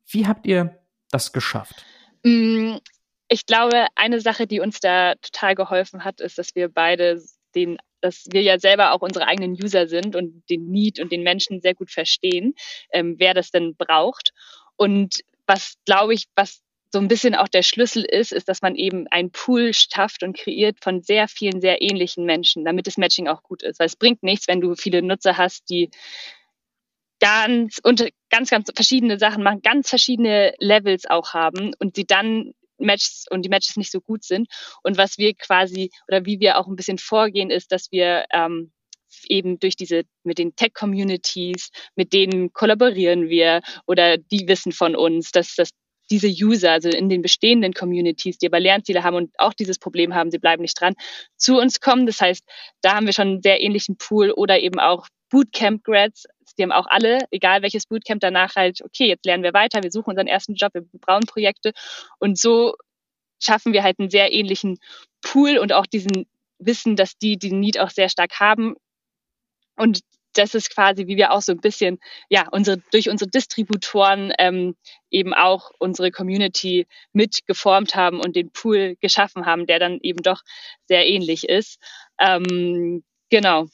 Wie habt ihr das geschafft? Mm, ich glaube, eine Sache, die uns da total geholfen hat, ist, dass wir beide den dass wir ja selber auch unsere eigenen User sind und den Need und den Menschen sehr gut verstehen, ähm, wer das denn braucht. Und was, glaube ich, was so ein bisschen auch der Schlüssel ist, ist, dass man eben einen Pool schafft und kreiert von sehr vielen, sehr ähnlichen Menschen, damit das Matching auch gut ist. Weil es bringt nichts, wenn du viele Nutzer hast, die ganz und ganz, ganz verschiedene Sachen machen, ganz verschiedene Levels auch haben und sie dann Matches und die Matches nicht so gut sind. Und was wir quasi oder wie wir auch ein bisschen vorgehen, ist, dass wir ähm, eben durch diese mit den Tech-Communities, mit denen kollaborieren wir oder die wissen von uns, dass das diese User, also in den bestehenden Communities, die aber Lernziele haben und auch dieses Problem haben, sie bleiben nicht dran, zu uns kommen. Das heißt, da haben wir schon einen sehr ähnlichen Pool oder eben auch Bootcamp-Grads, die haben auch alle, egal welches Bootcamp, danach halt, okay, jetzt lernen wir weiter, wir suchen unseren ersten Job, wir brauchen Projekte. Und so schaffen wir halt einen sehr ähnlichen Pool und auch diesen Wissen, dass die den Need auch sehr stark haben. Und das ist quasi, wie wir auch so ein bisschen, ja, unsere, durch unsere Distributoren ähm, eben auch unsere Community mit geformt haben und den Pool geschaffen haben, der dann eben doch sehr ähnlich ist. Ähm, genau,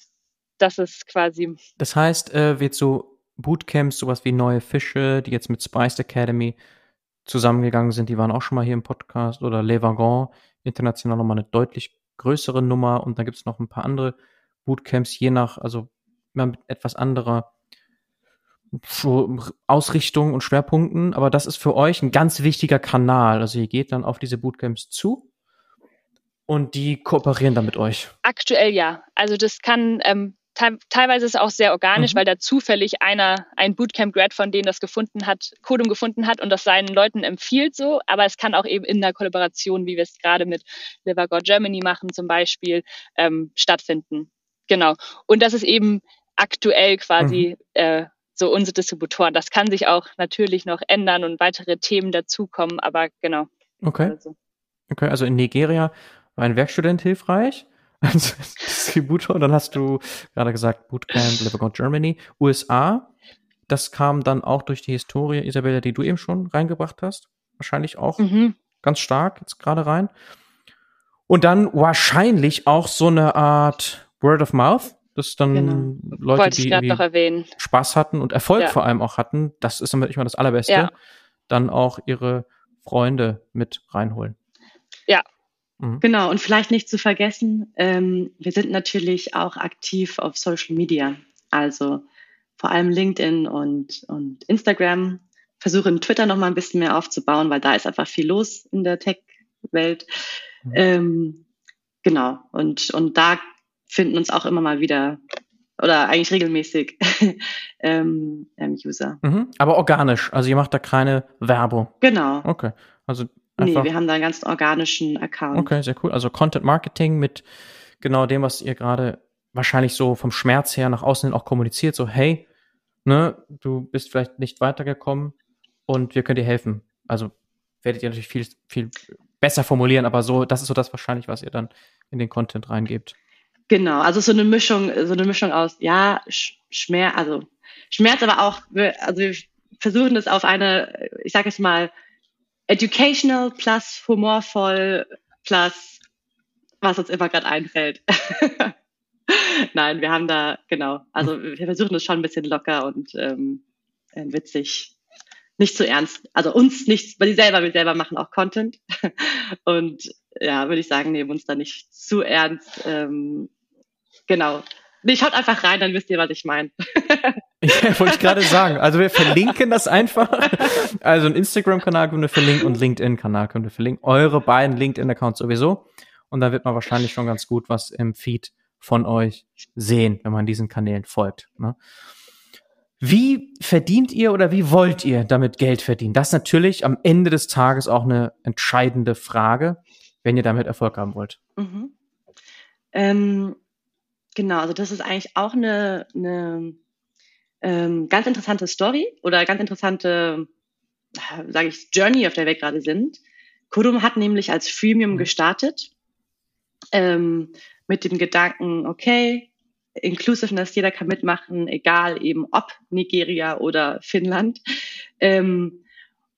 das ist quasi. Das heißt, äh, wird so Bootcamps, sowas wie Neue Fische, die jetzt mit Spiced Academy zusammengegangen sind, die waren auch schon mal hier im Podcast, oder Le Wagon, international nochmal eine deutlich größere Nummer und da gibt es noch ein paar andere Bootcamps, je nach, also immer mit etwas anderer Ausrichtung und Schwerpunkten, aber das ist für euch ein ganz wichtiger Kanal. Also ihr geht dann auf diese Bootcamps zu und die kooperieren dann mit euch. Aktuell ja. Also das kann ähm, te teilweise ist es auch sehr organisch, mhm. weil da zufällig einer ein Bootcamp-Grad von denen das gefunden hat, Codum gefunden hat und das seinen Leuten empfiehlt so. Aber es kann auch eben in der Kollaboration, wie wir es gerade mit Liver God Germany machen zum Beispiel, ähm, stattfinden. Genau. Und das ist eben aktuell quasi mhm. äh, so unsere Distributoren. Das kann sich auch natürlich noch ändern und weitere Themen dazukommen, aber genau. Okay. Also. Okay, also in Nigeria war ein Werkstudent hilfreich *laughs* Distributor. Dann hast du gerade gesagt Bootcamp, Liverpool Germany, USA. Das kam dann auch durch die Historie, Isabella, die du eben schon reingebracht hast. Wahrscheinlich auch mhm. ganz stark jetzt gerade rein. Und dann wahrscheinlich auch so eine Art Word of Mouth dass dann genau. Leute, Wollte die Spaß hatten und Erfolg ja. vor allem auch hatten, das ist immer das Allerbeste, ja. dann auch ihre Freunde mit reinholen. Mhm. Genau, und vielleicht nicht zu vergessen, ähm, wir sind natürlich auch aktiv auf Social Media, also vor allem LinkedIn und, und Instagram. Versuche Twitter noch mal ein bisschen mehr aufzubauen, weil da ist einfach viel los in der Tech-Welt. Mhm. Ähm, genau, und, und da finden uns auch immer mal wieder oder eigentlich regelmäßig *laughs* ähm, ähm, User. Mhm, aber organisch, also ihr macht da keine Werbung. Genau. Okay, also einfach. Nee, wir haben da einen ganz organischen Account. Okay, sehr cool. Also Content Marketing mit genau dem, was ihr gerade wahrscheinlich so vom Schmerz her nach außen hin auch kommuniziert, so hey, ne, du bist vielleicht nicht weitergekommen und wir können dir helfen. Also werdet ihr natürlich viel, viel besser formulieren, aber so, das ist so das wahrscheinlich, was ihr dann in den Content reingebt. Genau, also so eine Mischung, so eine Mischung aus, ja, Schmerz, also Schmerz, aber auch, also wir versuchen das auf eine, ich sage jetzt mal, educational plus humorvoll plus was uns immer gerade einfällt. *laughs* Nein, wir haben da, genau, also wir versuchen das schon ein bisschen locker und ähm, äh, witzig, nicht zu ernst. Also uns nicht, weil die selber, wir selber machen auch Content. *laughs* Und ja, würde ich sagen, nehmen uns da nicht zu ernst. Ähm, genau. Nee, schaut einfach rein, dann wisst ihr, was ich meine. *laughs* ja, wollte ich gerade sagen. Also wir verlinken das einfach. Also ein Instagram-Kanal können wir verlinken und LinkedIn-Kanal können wir verlinken. Eure beiden LinkedIn-Accounts sowieso. Und da wird man wahrscheinlich schon ganz gut was im Feed von euch sehen, wenn man diesen Kanälen folgt. Ne? Wie verdient ihr oder wie wollt ihr damit Geld verdienen? Das ist natürlich am Ende des Tages auch eine entscheidende Frage, wenn ihr damit Erfolg haben wollt. Mhm. Ähm, genau, also das ist eigentlich auch eine, eine ähm, ganz interessante Story oder ganz interessante, sage ich, Journey, auf der wir gerade sind. Kodum hat nämlich als Freemium mhm. gestartet ähm, mit dem Gedanken, okay, Inclusiveness, jeder kann mitmachen, egal eben ob Nigeria oder Finnland. Ähm,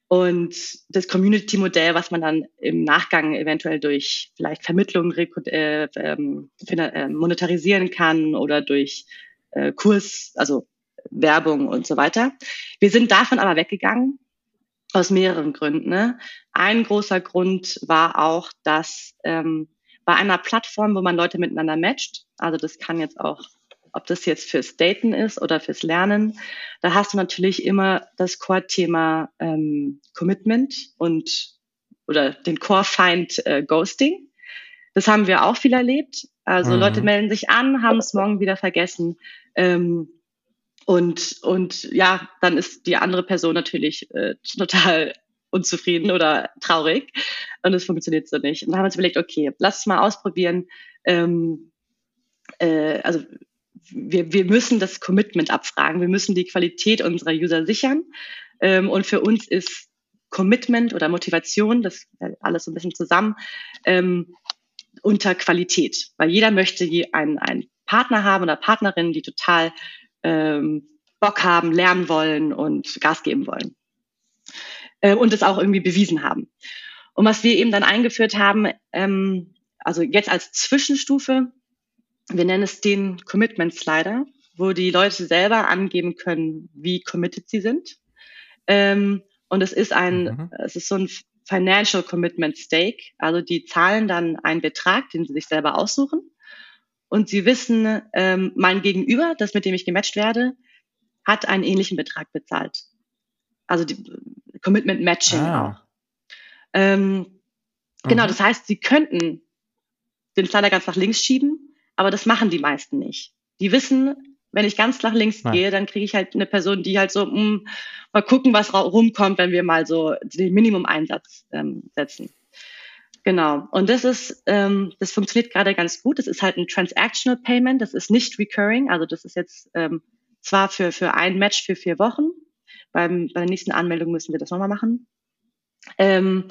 Und das Community-Modell, was man dann im Nachgang eventuell durch vielleicht Vermittlung äh, ähm, äh, monetarisieren kann oder durch äh, Kurs, also Werbung und so weiter. Wir sind davon aber weggegangen aus mehreren Gründen. Ne? Ein großer Grund war auch, dass ähm, bei einer Plattform, wo man Leute miteinander matcht, also das kann jetzt auch ob das jetzt fürs Daten ist oder fürs Lernen, da hast du natürlich immer das Core-Thema ähm, Commitment und oder den Core-Feind äh, Ghosting. Das haben wir auch viel erlebt. Also mhm. Leute melden sich an, haben es morgen wieder vergessen. Ähm, und, und ja, dann ist die andere Person natürlich äh, total unzufrieden oder traurig und es funktioniert so nicht. Und dann haben wir uns überlegt, okay, lass es mal ausprobieren. Ähm, äh, also wir, wir müssen das Commitment abfragen. Wir müssen die Qualität unserer User sichern. Ähm, und für uns ist Commitment oder Motivation, das alles so ein bisschen zusammen, ähm, unter Qualität. Weil jeder möchte einen, einen Partner haben oder Partnerin, die total ähm, Bock haben, lernen wollen und Gas geben wollen. Äh, und es auch irgendwie bewiesen haben. Und was wir eben dann eingeführt haben, ähm, also jetzt als Zwischenstufe, wir nennen es den Commitment Slider, wo die Leute selber angeben können, wie committed sie sind. Ähm, und es ist ein, mhm. es ist so ein Financial Commitment Stake. Also die zahlen dann einen Betrag, den sie sich selber aussuchen. Und sie wissen, ähm, mein Gegenüber, das mit dem ich gematcht werde, hat einen ähnlichen Betrag bezahlt. Also die Commitment Matching ah. auch. Ähm, genau, mhm. das heißt, sie könnten den Slider ganz nach links schieben aber das machen die meisten nicht. Die wissen, wenn ich ganz nach links Nein. gehe, dann kriege ich halt eine Person, die halt so, mh, hm, mal gucken, was rumkommt, wenn wir mal so den Minimum-Einsatz ähm, setzen. Genau. Und das ist, ähm, das funktioniert gerade ganz gut. Das ist halt ein Transactional Payment. Das ist nicht recurring. Also das ist jetzt ähm, zwar für, für ein Match für vier Wochen. Beim, bei der nächsten Anmeldung müssen wir das nochmal machen. Ähm,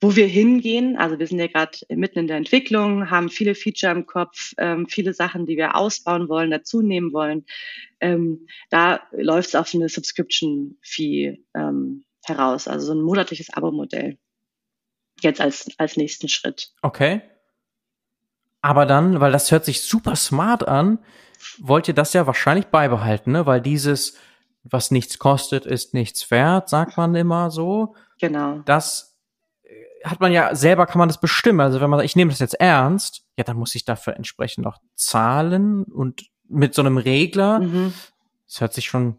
wo wir hingehen, also wir sind ja gerade mitten in der Entwicklung, haben viele Feature im Kopf, ähm, viele Sachen, die wir ausbauen wollen, dazu nehmen wollen. Ähm, da läuft es auf eine Subscription-Fee ähm, heraus, also so ein monatliches Abo-Modell. Jetzt als, als nächsten Schritt. Okay. Aber dann, weil das hört sich super smart an, wollt ihr das ja wahrscheinlich beibehalten, ne? Weil dieses, was nichts kostet, ist nichts wert, sagt man immer so. Genau. Das äh, hat man ja selber kann man das bestimmen. Also wenn man sagt, ich nehme das jetzt ernst, ja, dann muss ich dafür entsprechend auch zahlen und mit so einem Regler. Mhm. Das hört sich schon,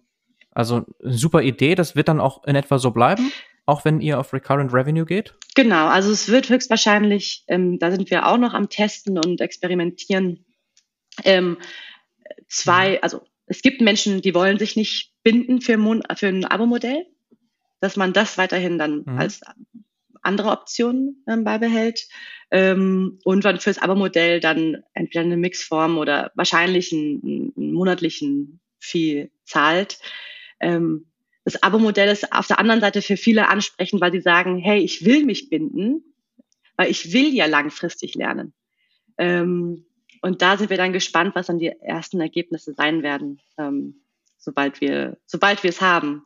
also eine super Idee. Das wird dann auch in etwa so bleiben, auch wenn ihr auf Recurrent Revenue geht? Genau, also es wird höchstwahrscheinlich, ähm, da sind wir auch noch am Testen und experimentieren. Ähm, zwei, mhm. also es gibt Menschen, die wollen sich nicht binden für, Mon für ein Abo-Modell dass man das weiterhin dann mhm. als andere Option ähm, beibehält ähm, und dann fürs Abo-Modell dann entweder eine Mixform oder wahrscheinlich einen, einen monatlichen Fee zahlt. Ähm, das Abo-Modell ist auf der anderen Seite für viele ansprechend, weil sie sagen, hey, ich will mich binden, weil ich will ja langfristig lernen. Ähm, und da sind wir dann gespannt, was dann die ersten Ergebnisse sein werden, ähm, sobald wir, sobald wir es haben.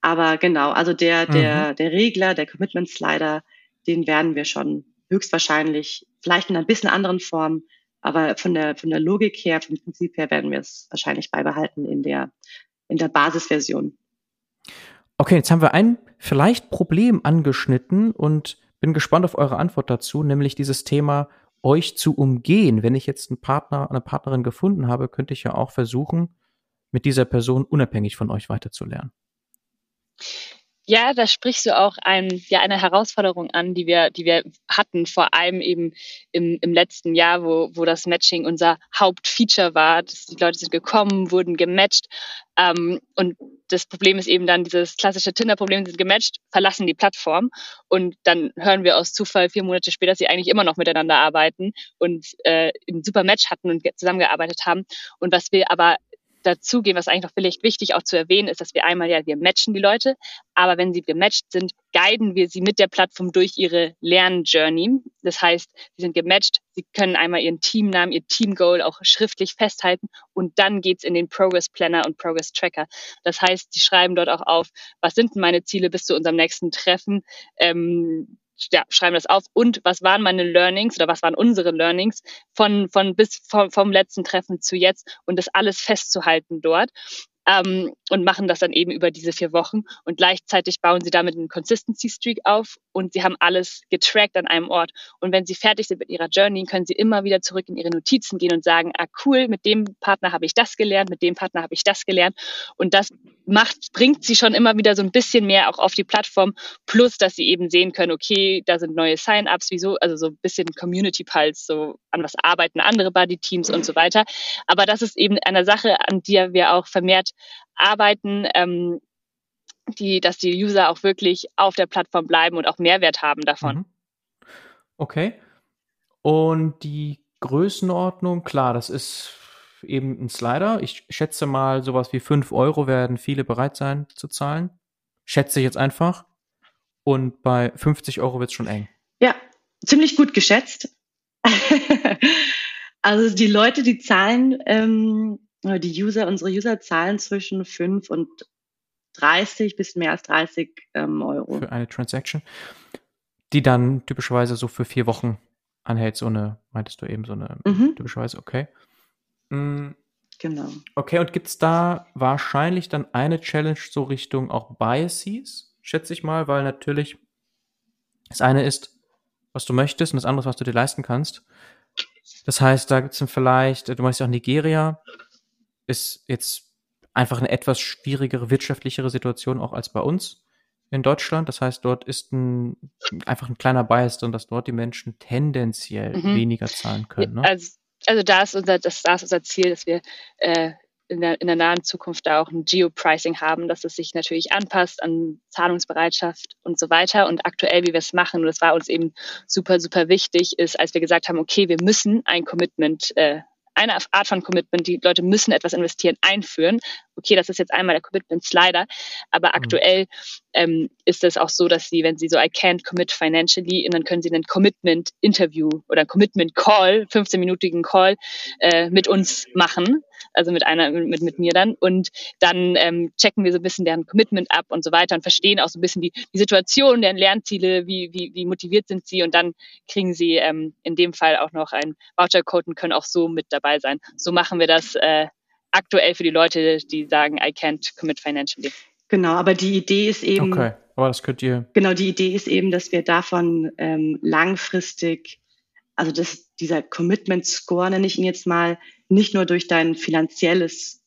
Aber genau, also der, der, mhm. der Regler, der Commitment Slider, den werden wir schon höchstwahrscheinlich, vielleicht in einer bisschen anderen Form, aber von der, von der Logik her, vom Prinzip her werden wir es wahrscheinlich beibehalten in der, in der Basisversion. Okay, jetzt haben wir ein vielleicht Problem angeschnitten und bin gespannt auf eure Antwort dazu, nämlich dieses Thema euch zu umgehen. Wenn ich jetzt einen Partner, eine Partnerin gefunden habe, könnte ich ja auch versuchen, mit dieser Person unabhängig von euch weiterzulernen. Ja, da sprichst du auch ein, ja, eine Herausforderung an, die wir, die wir hatten, vor allem eben im, im letzten Jahr, wo, wo das Matching unser Hauptfeature war. Dass die Leute sind gekommen, wurden gematcht. Ähm, und das Problem ist eben dann dieses klassische Tinder-Problem, sie sind gematcht, verlassen die Plattform und dann hören wir aus Zufall vier Monate später, dass sie eigentlich immer noch miteinander arbeiten und äh, ein super Match hatten und zusammengearbeitet haben. Und was wir aber dazugehen, was eigentlich noch vielleicht wichtig auch zu erwähnen ist, dass wir einmal ja, wir matchen die Leute, aber wenn sie gematcht sind, guiden wir sie mit der Plattform durch ihre Lernjourney. Das heißt, sie sind gematcht, sie können einmal ihren Teamnamen, ihr Teamgoal auch schriftlich festhalten und dann geht's in den Progress Planner und Progress Tracker. Das heißt, sie schreiben dort auch auf, was sind meine Ziele bis zu unserem nächsten Treffen? Ähm, ja, schreiben das auf und was waren meine Learnings oder was waren unsere Learnings von, von bis vom, vom letzten Treffen zu jetzt und das alles festzuhalten dort ähm, und machen das dann eben über diese vier Wochen. Und gleichzeitig bauen sie damit einen Consistency Streak auf und sie haben alles getrackt an einem Ort. Und wenn sie fertig sind mit ihrer Journey, können sie immer wieder zurück in ihre Notizen gehen und sagen, ah cool, mit dem Partner habe ich das gelernt, mit dem Partner habe ich das gelernt. Und das macht, bringt sie schon immer wieder so ein bisschen mehr auch auf die Plattform, plus dass sie eben sehen können, okay, da sind neue Sign-ups, wieso, also so ein bisschen Community Pulse, so an was arbeiten andere Buddy-Teams und so weiter. Aber das ist eben eine Sache, an der wir auch vermehrt arbeiten, ähm, die, dass die User auch wirklich auf der Plattform bleiben und auch Mehrwert haben davon. Mhm. Okay. Und die Größenordnung, klar, das ist eben ein Slider. Ich schätze mal, sowas wie 5 Euro werden viele bereit sein zu zahlen. Schätze ich jetzt einfach. Und bei 50 Euro wird es schon eng. Ja, ziemlich gut geschätzt. *laughs* also die Leute, die zahlen, ähm, die User, unsere User zahlen zwischen 5 und 30 bis mehr als 30 ähm, Euro. Für eine Transaction, die dann typischerweise so für vier Wochen anhält, so eine, meintest du eben, so eine mhm. typischerweise, okay. Mhm. Genau. Okay, und gibt es da wahrscheinlich dann eine Challenge so Richtung auch Biases, schätze ich mal, weil natürlich das eine ist, was du möchtest und das andere, was du dir leisten kannst. Das heißt, da gibt es dann vielleicht, du meinst ja auch Nigeria, ist jetzt einfach eine etwas schwierigere, wirtschaftlichere Situation auch als bei uns in Deutschland. Das heißt, dort ist ein, einfach ein kleiner Bias drin, dass dort die Menschen tendenziell mhm. weniger zahlen können. Ne? Also, also da ist unser, das, da ist unser Ziel, dass wir äh, in der, in der nahen Zukunft da auch ein Geo-Pricing haben, dass es sich natürlich anpasst an Zahlungsbereitschaft und so weiter. Und aktuell, wie wir es machen, und das war uns eben super, super wichtig, ist, als wir gesagt haben, okay, wir müssen ein Commitment äh, eine Art von Commitment, die Leute müssen etwas investieren, einführen. Okay, das ist jetzt einmal der Commitment Slider, aber mhm. aktuell ähm, ist es auch so, dass sie, wenn sie so I can't commit financially, dann können sie einen Commitment Interview oder Commitment Call, 15-minütigen Call äh, mit uns machen also mit einer, mit, mit mir dann. Und dann ähm, checken wir so ein bisschen deren Commitment ab und so weiter und verstehen auch so ein bisschen die, die Situation, deren Lernziele, wie, wie, wie motiviert sind sie und dann kriegen sie ähm, in dem Fall auch noch einen Voucher-Code und können auch so mit dabei sein. So machen wir das äh, aktuell für die Leute, die sagen, I can't commit financially. Genau, aber die Idee ist eben. Okay, aber das könnt ihr. Genau, die Idee ist eben, dass wir davon ähm, langfristig, also dass dieser Commitment Score, nenne ich ihn jetzt mal, nicht nur durch dein finanzielles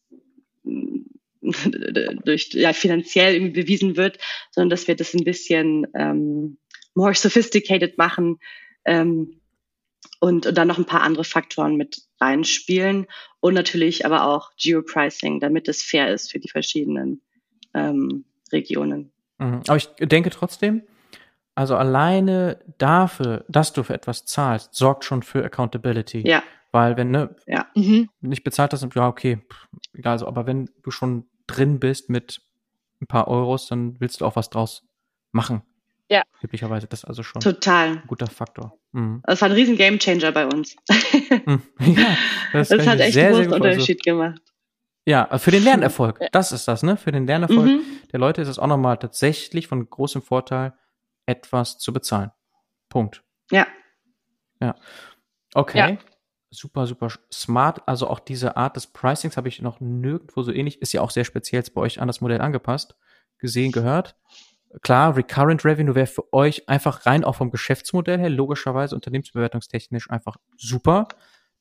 *laughs* durch ja, finanziell irgendwie bewiesen wird, sondern dass wir das ein bisschen ähm, more sophisticated machen ähm, und, und dann noch ein paar andere Faktoren mit reinspielen und natürlich aber auch Geopricing, damit es fair ist für die verschiedenen ähm, Regionen. Mhm. Aber ich denke trotzdem, also alleine dafür, dass du für etwas zahlst, sorgt schon für Accountability. Ja. Weil wenn ne, ja. mhm. nicht bezahlt hast, ja okay, egal so, aber wenn du schon drin bist mit ein paar Euros, dann willst du auch was draus machen. Ja. Üblicherweise, das ist also schon Total. ein guter Faktor. Mhm. Das war ein riesen Gamechanger bei uns. *laughs* Mhm. ja, das, das hat echt sehr, einen großen Unterschied also, gemacht. Ja, für den *laughs* Lernerfolg. Das ist das, ne? Für den Lernerfolg mhm. der Leute ist es auch nochmal tatsächlich von großem Vorteil, etwas zu bezahlen. Punkt. Ja. Ja. Okay. Ja super, super smart. Also auch diese Art des Pricings habe ich noch nirgendwo so ähnlich. Ist ja auch sehr speziell bei euch an das Modell angepasst, gesehen, gehört. Klar, Recurrent Revenue wäre für euch einfach rein auch vom Geschäftsmodell her, logischerweise unternehmensbewertungstechnisch einfach super.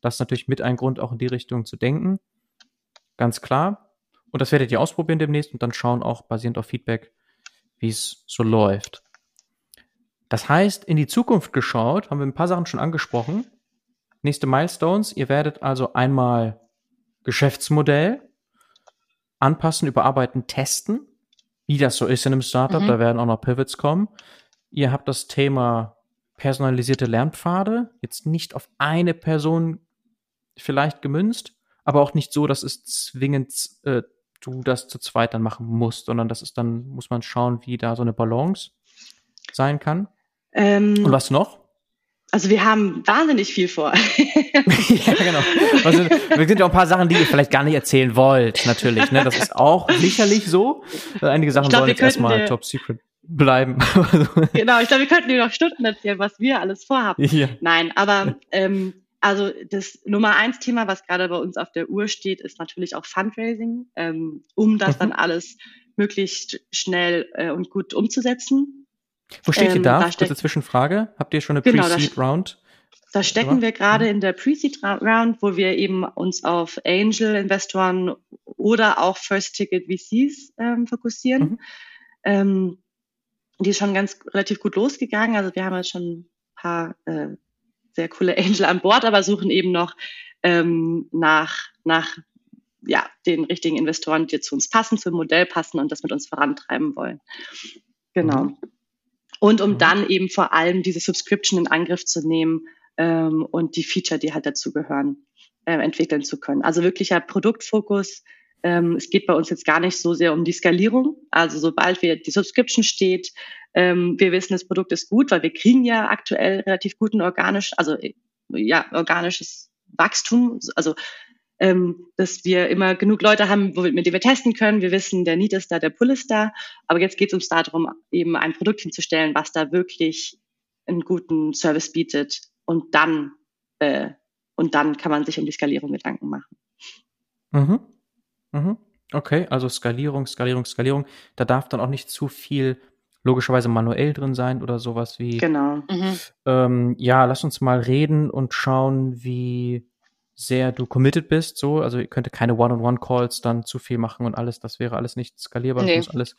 Das ist natürlich mit ein Grund, auch in die Richtung zu denken. Ganz klar. Und das werdet ihr ausprobieren demnächst und dann schauen auch basierend auf Feedback, wie es so läuft. Das heißt, in die Zukunft geschaut, haben wir ein paar Sachen schon angesprochen. Nächste Milestones. Ihr werdet also einmal Geschäftsmodell anpassen, überarbeiten, testen, wie das so ist in einem Startup. Mhm. Da werden auch noch Pivots kommen. Ihr habt das Thema personalisierte Lernpfade, jetzt nicht auf eine Person vielleicht gemünzt, aber auch nicht so, dass es zwingend äh, du das zu zweit dann machen musst, sondern das ist dann, muss man schauen, wie da so eine Balance sein kann. Ähm, Und was noch? Also wir haben wahnsinnig viel vor. *laughs* ja, genau. Also, wir sind ja auch ein paar Sachen, die ihr vielleicht gar nicht erzählen wollt, natürlich. Ne? Das ist auch sicherlich so. Einige Sachen glaub, sollen jetzt erstmal top secret bleiben. *laughs* genau, ich glaube, wir könnten dir noch Stunden erzählen, was wir alles vorhaben. Ja. Nein, aber ähm, also das Nummer eins Thema, was gerade bei uns auf der Uhr steht, ist natürlich auch Fundraising, ähm, um das mhm. dann alles möglichst schnell äh, und gut umzusetzen. Wo steht ähm, ihr da? da Kurze Zwischenfrage. Habt ihr schon eine genau, Pre-Seed Round? Da stecken wir gerade mhm. in der Pre-Seed Round, wo wir eben uns auf Angel-Investoren oder auch First-Ticket VCs ähm, fokussieren. Mhm. Ähm, die ist schon ganz relativ gut losgegangen. Also wir haben jetzt schon ein paar äh, sehr coole Angel an Bord, aber suchen eben noch ähm, nach, nach ja, den richtigen Investoren, die zu uns passen, zum Modell passen und das mit uns vorantreiben wollen. Genau. Mhm. Und um mhm. dann eben vor allem diese Subscription in Angriff zu nehmen ähm, und die Feature, die halt dazugehören, äh, entwickeln zu können. Also wirklicher Produktfokus. Ähm, es geht bei uns jetzt gar nicht so sehr um die Skalierung. Also sobald wir die Subscription steht, ähm, wir wissen, das Produkt ist gut, weil wir kriegen ja aktuell relativ guten organisch, also ja, organisches Wachstum. Also ähm, dass wir immer genug Leute haben, mit denen wir testen können. Wir wissen, der Need ist da, der Pull ist da. Aber jetzt geht es uns darum, eben ein Produkt hinzustellen, was da wirklich einen guten Service bietet. Und dann, äh, und dann kann man sich um die Skalierung Gedanken machen. Mhm. Mhm. Okay, also Skalierung, Skalierung, Skalierung. Da darf dann auch nicht zu viel logischerweise manuell drin sein oder sowas wie. Genau. Mhm. Ähm, ja, lass uns mal reden und schauen, wie sehr du committed bist. So, also ihr könnte keine One-on-One-Calls dann zu viel machen und alles. Das wäre alles nicht skalierbar. Nee. Das muss alles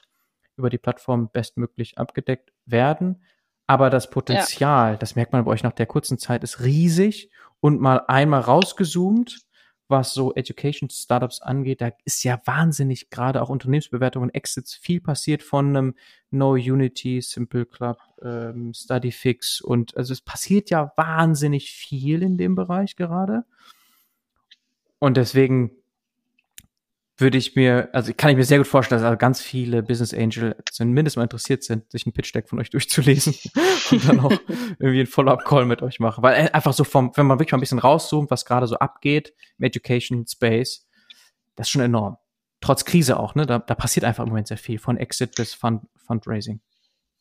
über die Plattform bestmöglich abgedeckt werden. Aber das Potenzial, ja. das merkt man bei euch nach der kurzen Zeit, ist riesig und mal einmal rausgezoomt was so Education Startups angeht, da ist ja wahnsinnig gerade auch Unternehmensbewertungen, Exits viel passiert von einem No Unity, Simple Club, ähm, Studyfix und also es passiert ja wahnsinnig viel in dem Bereich gerade. Und deswegen würde ich mir, also kann ich mir sehr gut vorstellen, dass also ganz viele Business Angel zumindest mal interessiert sind, sich ein Pitch Deck von euch durchzulesen *laughs* und dann auch irgendwie einen Follow-up-Call mit euch machen. Weil äh, einfach so vom, wenn man wirklich mal ein bisschen rauszoomt, was gerade so abgeht im Education Space, das ist schon enorm. Trotz Krise auch, ne? Da, da passiert einfach im Moment sehr viel, von Exit bis Fund, Fundraising.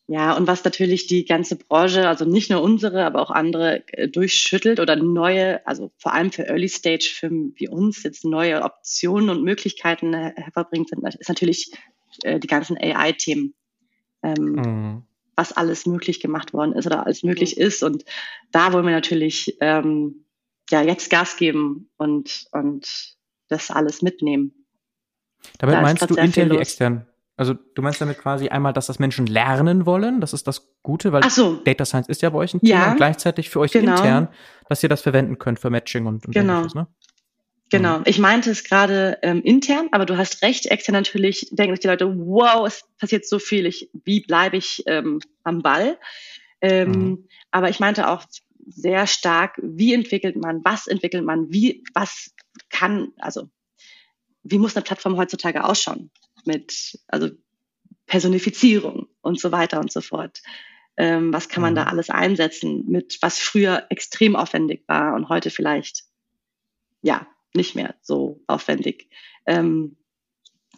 Ja, und was natürlich die ganze Branche, also nicht nur unsere, aber auch andere äh, durchschüttelt oder neue, also vor allem für Early-Stage-Firmen wie uns jetzt neue Optionen und Möglichkeiten hervorbringt, sind, ist natürlich äh, die ganzen AI-Themen. Ähm, mhm. Was alles möglich gemacht worden ist oder alles möglich mhm. ist. Und da wollen wir natürlich ähm, ja jetzt Gas geben und, und das alles mitnehmen. Damit da meinst du intern wie extern? Also du meinst damit quasi einmal, dass das Menschen lernen wollen, das ist das Gute, weil so. Data Science ist ja bei euch ein Thema ja, und gleichzeitig für euch genau. intern, dass ihr das verwenden könnt für Matching und, und genau. ne? Genau, mhm. ich meinte es gerade ähm, intern, aber du hast recht, extern natürlich denken sich die Leute, wow, es passiert so viel, ich, wie bleibe ich ähm, am Ball? Ähm, mhm. Aber ich meinte auch sehr stark, wie entwickelt man, was entwickelt man, wie, was kann, also wie muss eine Plattform heutzutage ausschauen? Mit, also Personifizierung und so weiter und so fort. Ähm, was kann man da mhm. alles einsetzen mit, was früher extrem aufwendig war und heute vielleicht, ja, nicht mehr so aufwendig. Ähm,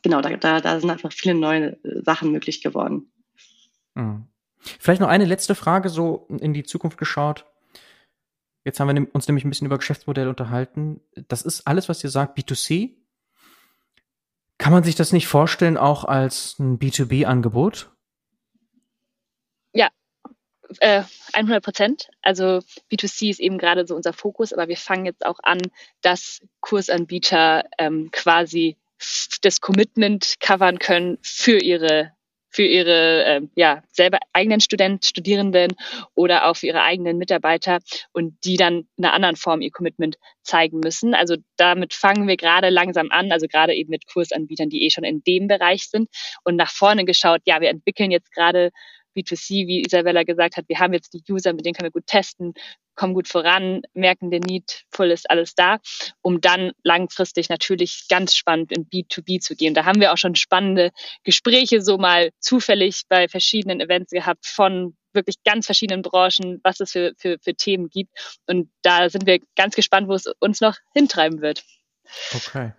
genau, da, da, da sind einfach viele neue Sachen möglich geworden. Mhm. Vielleicht noch eine letzte Frage, so in die Zukunft geschaut. Jetzt haben wir uns nämlich ein bisschen über Geschäftsmodell unterhalten. Das ist alles, was ihr sagt, B2C. Kann man sich das nicht vorstellen, auch als ein B2B-Angebot? Ja, äh, 100 Prozent. Also B2C ist eben gerade so unser Fokus, aber wir fangen jetzt auch an, dass Kursanbieter ähm, quasi das Commitment covern können für ihre für ihre äh, ja, selber eigenen Studenten, Studierenden oder auch für ihre eigenen Mitarbeiter und die dann in einer anderen Form ihr Commitment zeigen müssen. Also damit fangen wir gerade langsam an, also gerade eben mit Kursanbietern, die eh schon in dem Bereich sind und nach vorne geschaut, ja, wir entwickeln jetzt gerade B2C, wie Isabella gesagt hat, wir haben jetzt die User, mit denen können wir gut testen, kommen gut voran, merken den Need, voll ist alles da, um dann langfristig natürlich ganz spannend in B2B zu gehen. Da haben wir auch schon spannende Gespräche so mal zufällig bei verschiedenen Events gehabt von wirklich ganz verschiedenen Branchen, was es für, für, für Themen gibt. Und da sind wir ganz gespannt, wo es uns noch hintreiben wird. Okay.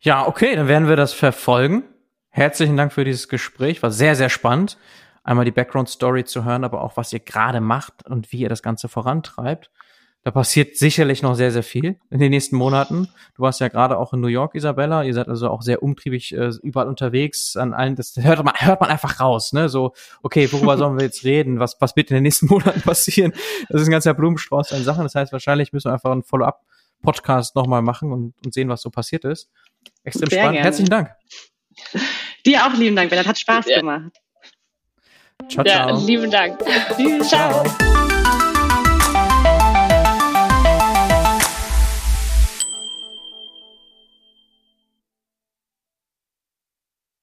Ja, okay, dann werden wir das verfolgen. Herzlichen Dank für dieses Gespräch, war sehr, sehr spannend. Einmal die Background-Story zu hören, aber auch, was ihr gerade macht und wie ihr das Ganze vorantreibt. Da passiert sicherlich noch sehr, sehr viel in den nächsten Monaten. Du warst ja gerade auch in New York, Isabella. Ihr seid also auch sehr umtriebig äh, überall unterwegs. An allen, das hört man, hört man einfach raus, ne? So, okay, worüber *laughs* sollen wir jetzt reden? Was, was wird in den nächsten *laughs* Monaten passieren? Das ist ein ganzer Blumenstrauß an Sachen. Das heißt, wahrscheinlich müssen wir einfach einen Follow-up-Podcast nochmal machen und, und sehen, was so passiert ist. Extrem sehr spannend. Gerne. Herzlichen Dank. *laughs* Dir auch lieben Dank, Bernhard. Hat Spaß ja. gemacht. Ciao, ciao. Ja, lieben Dank. ciao.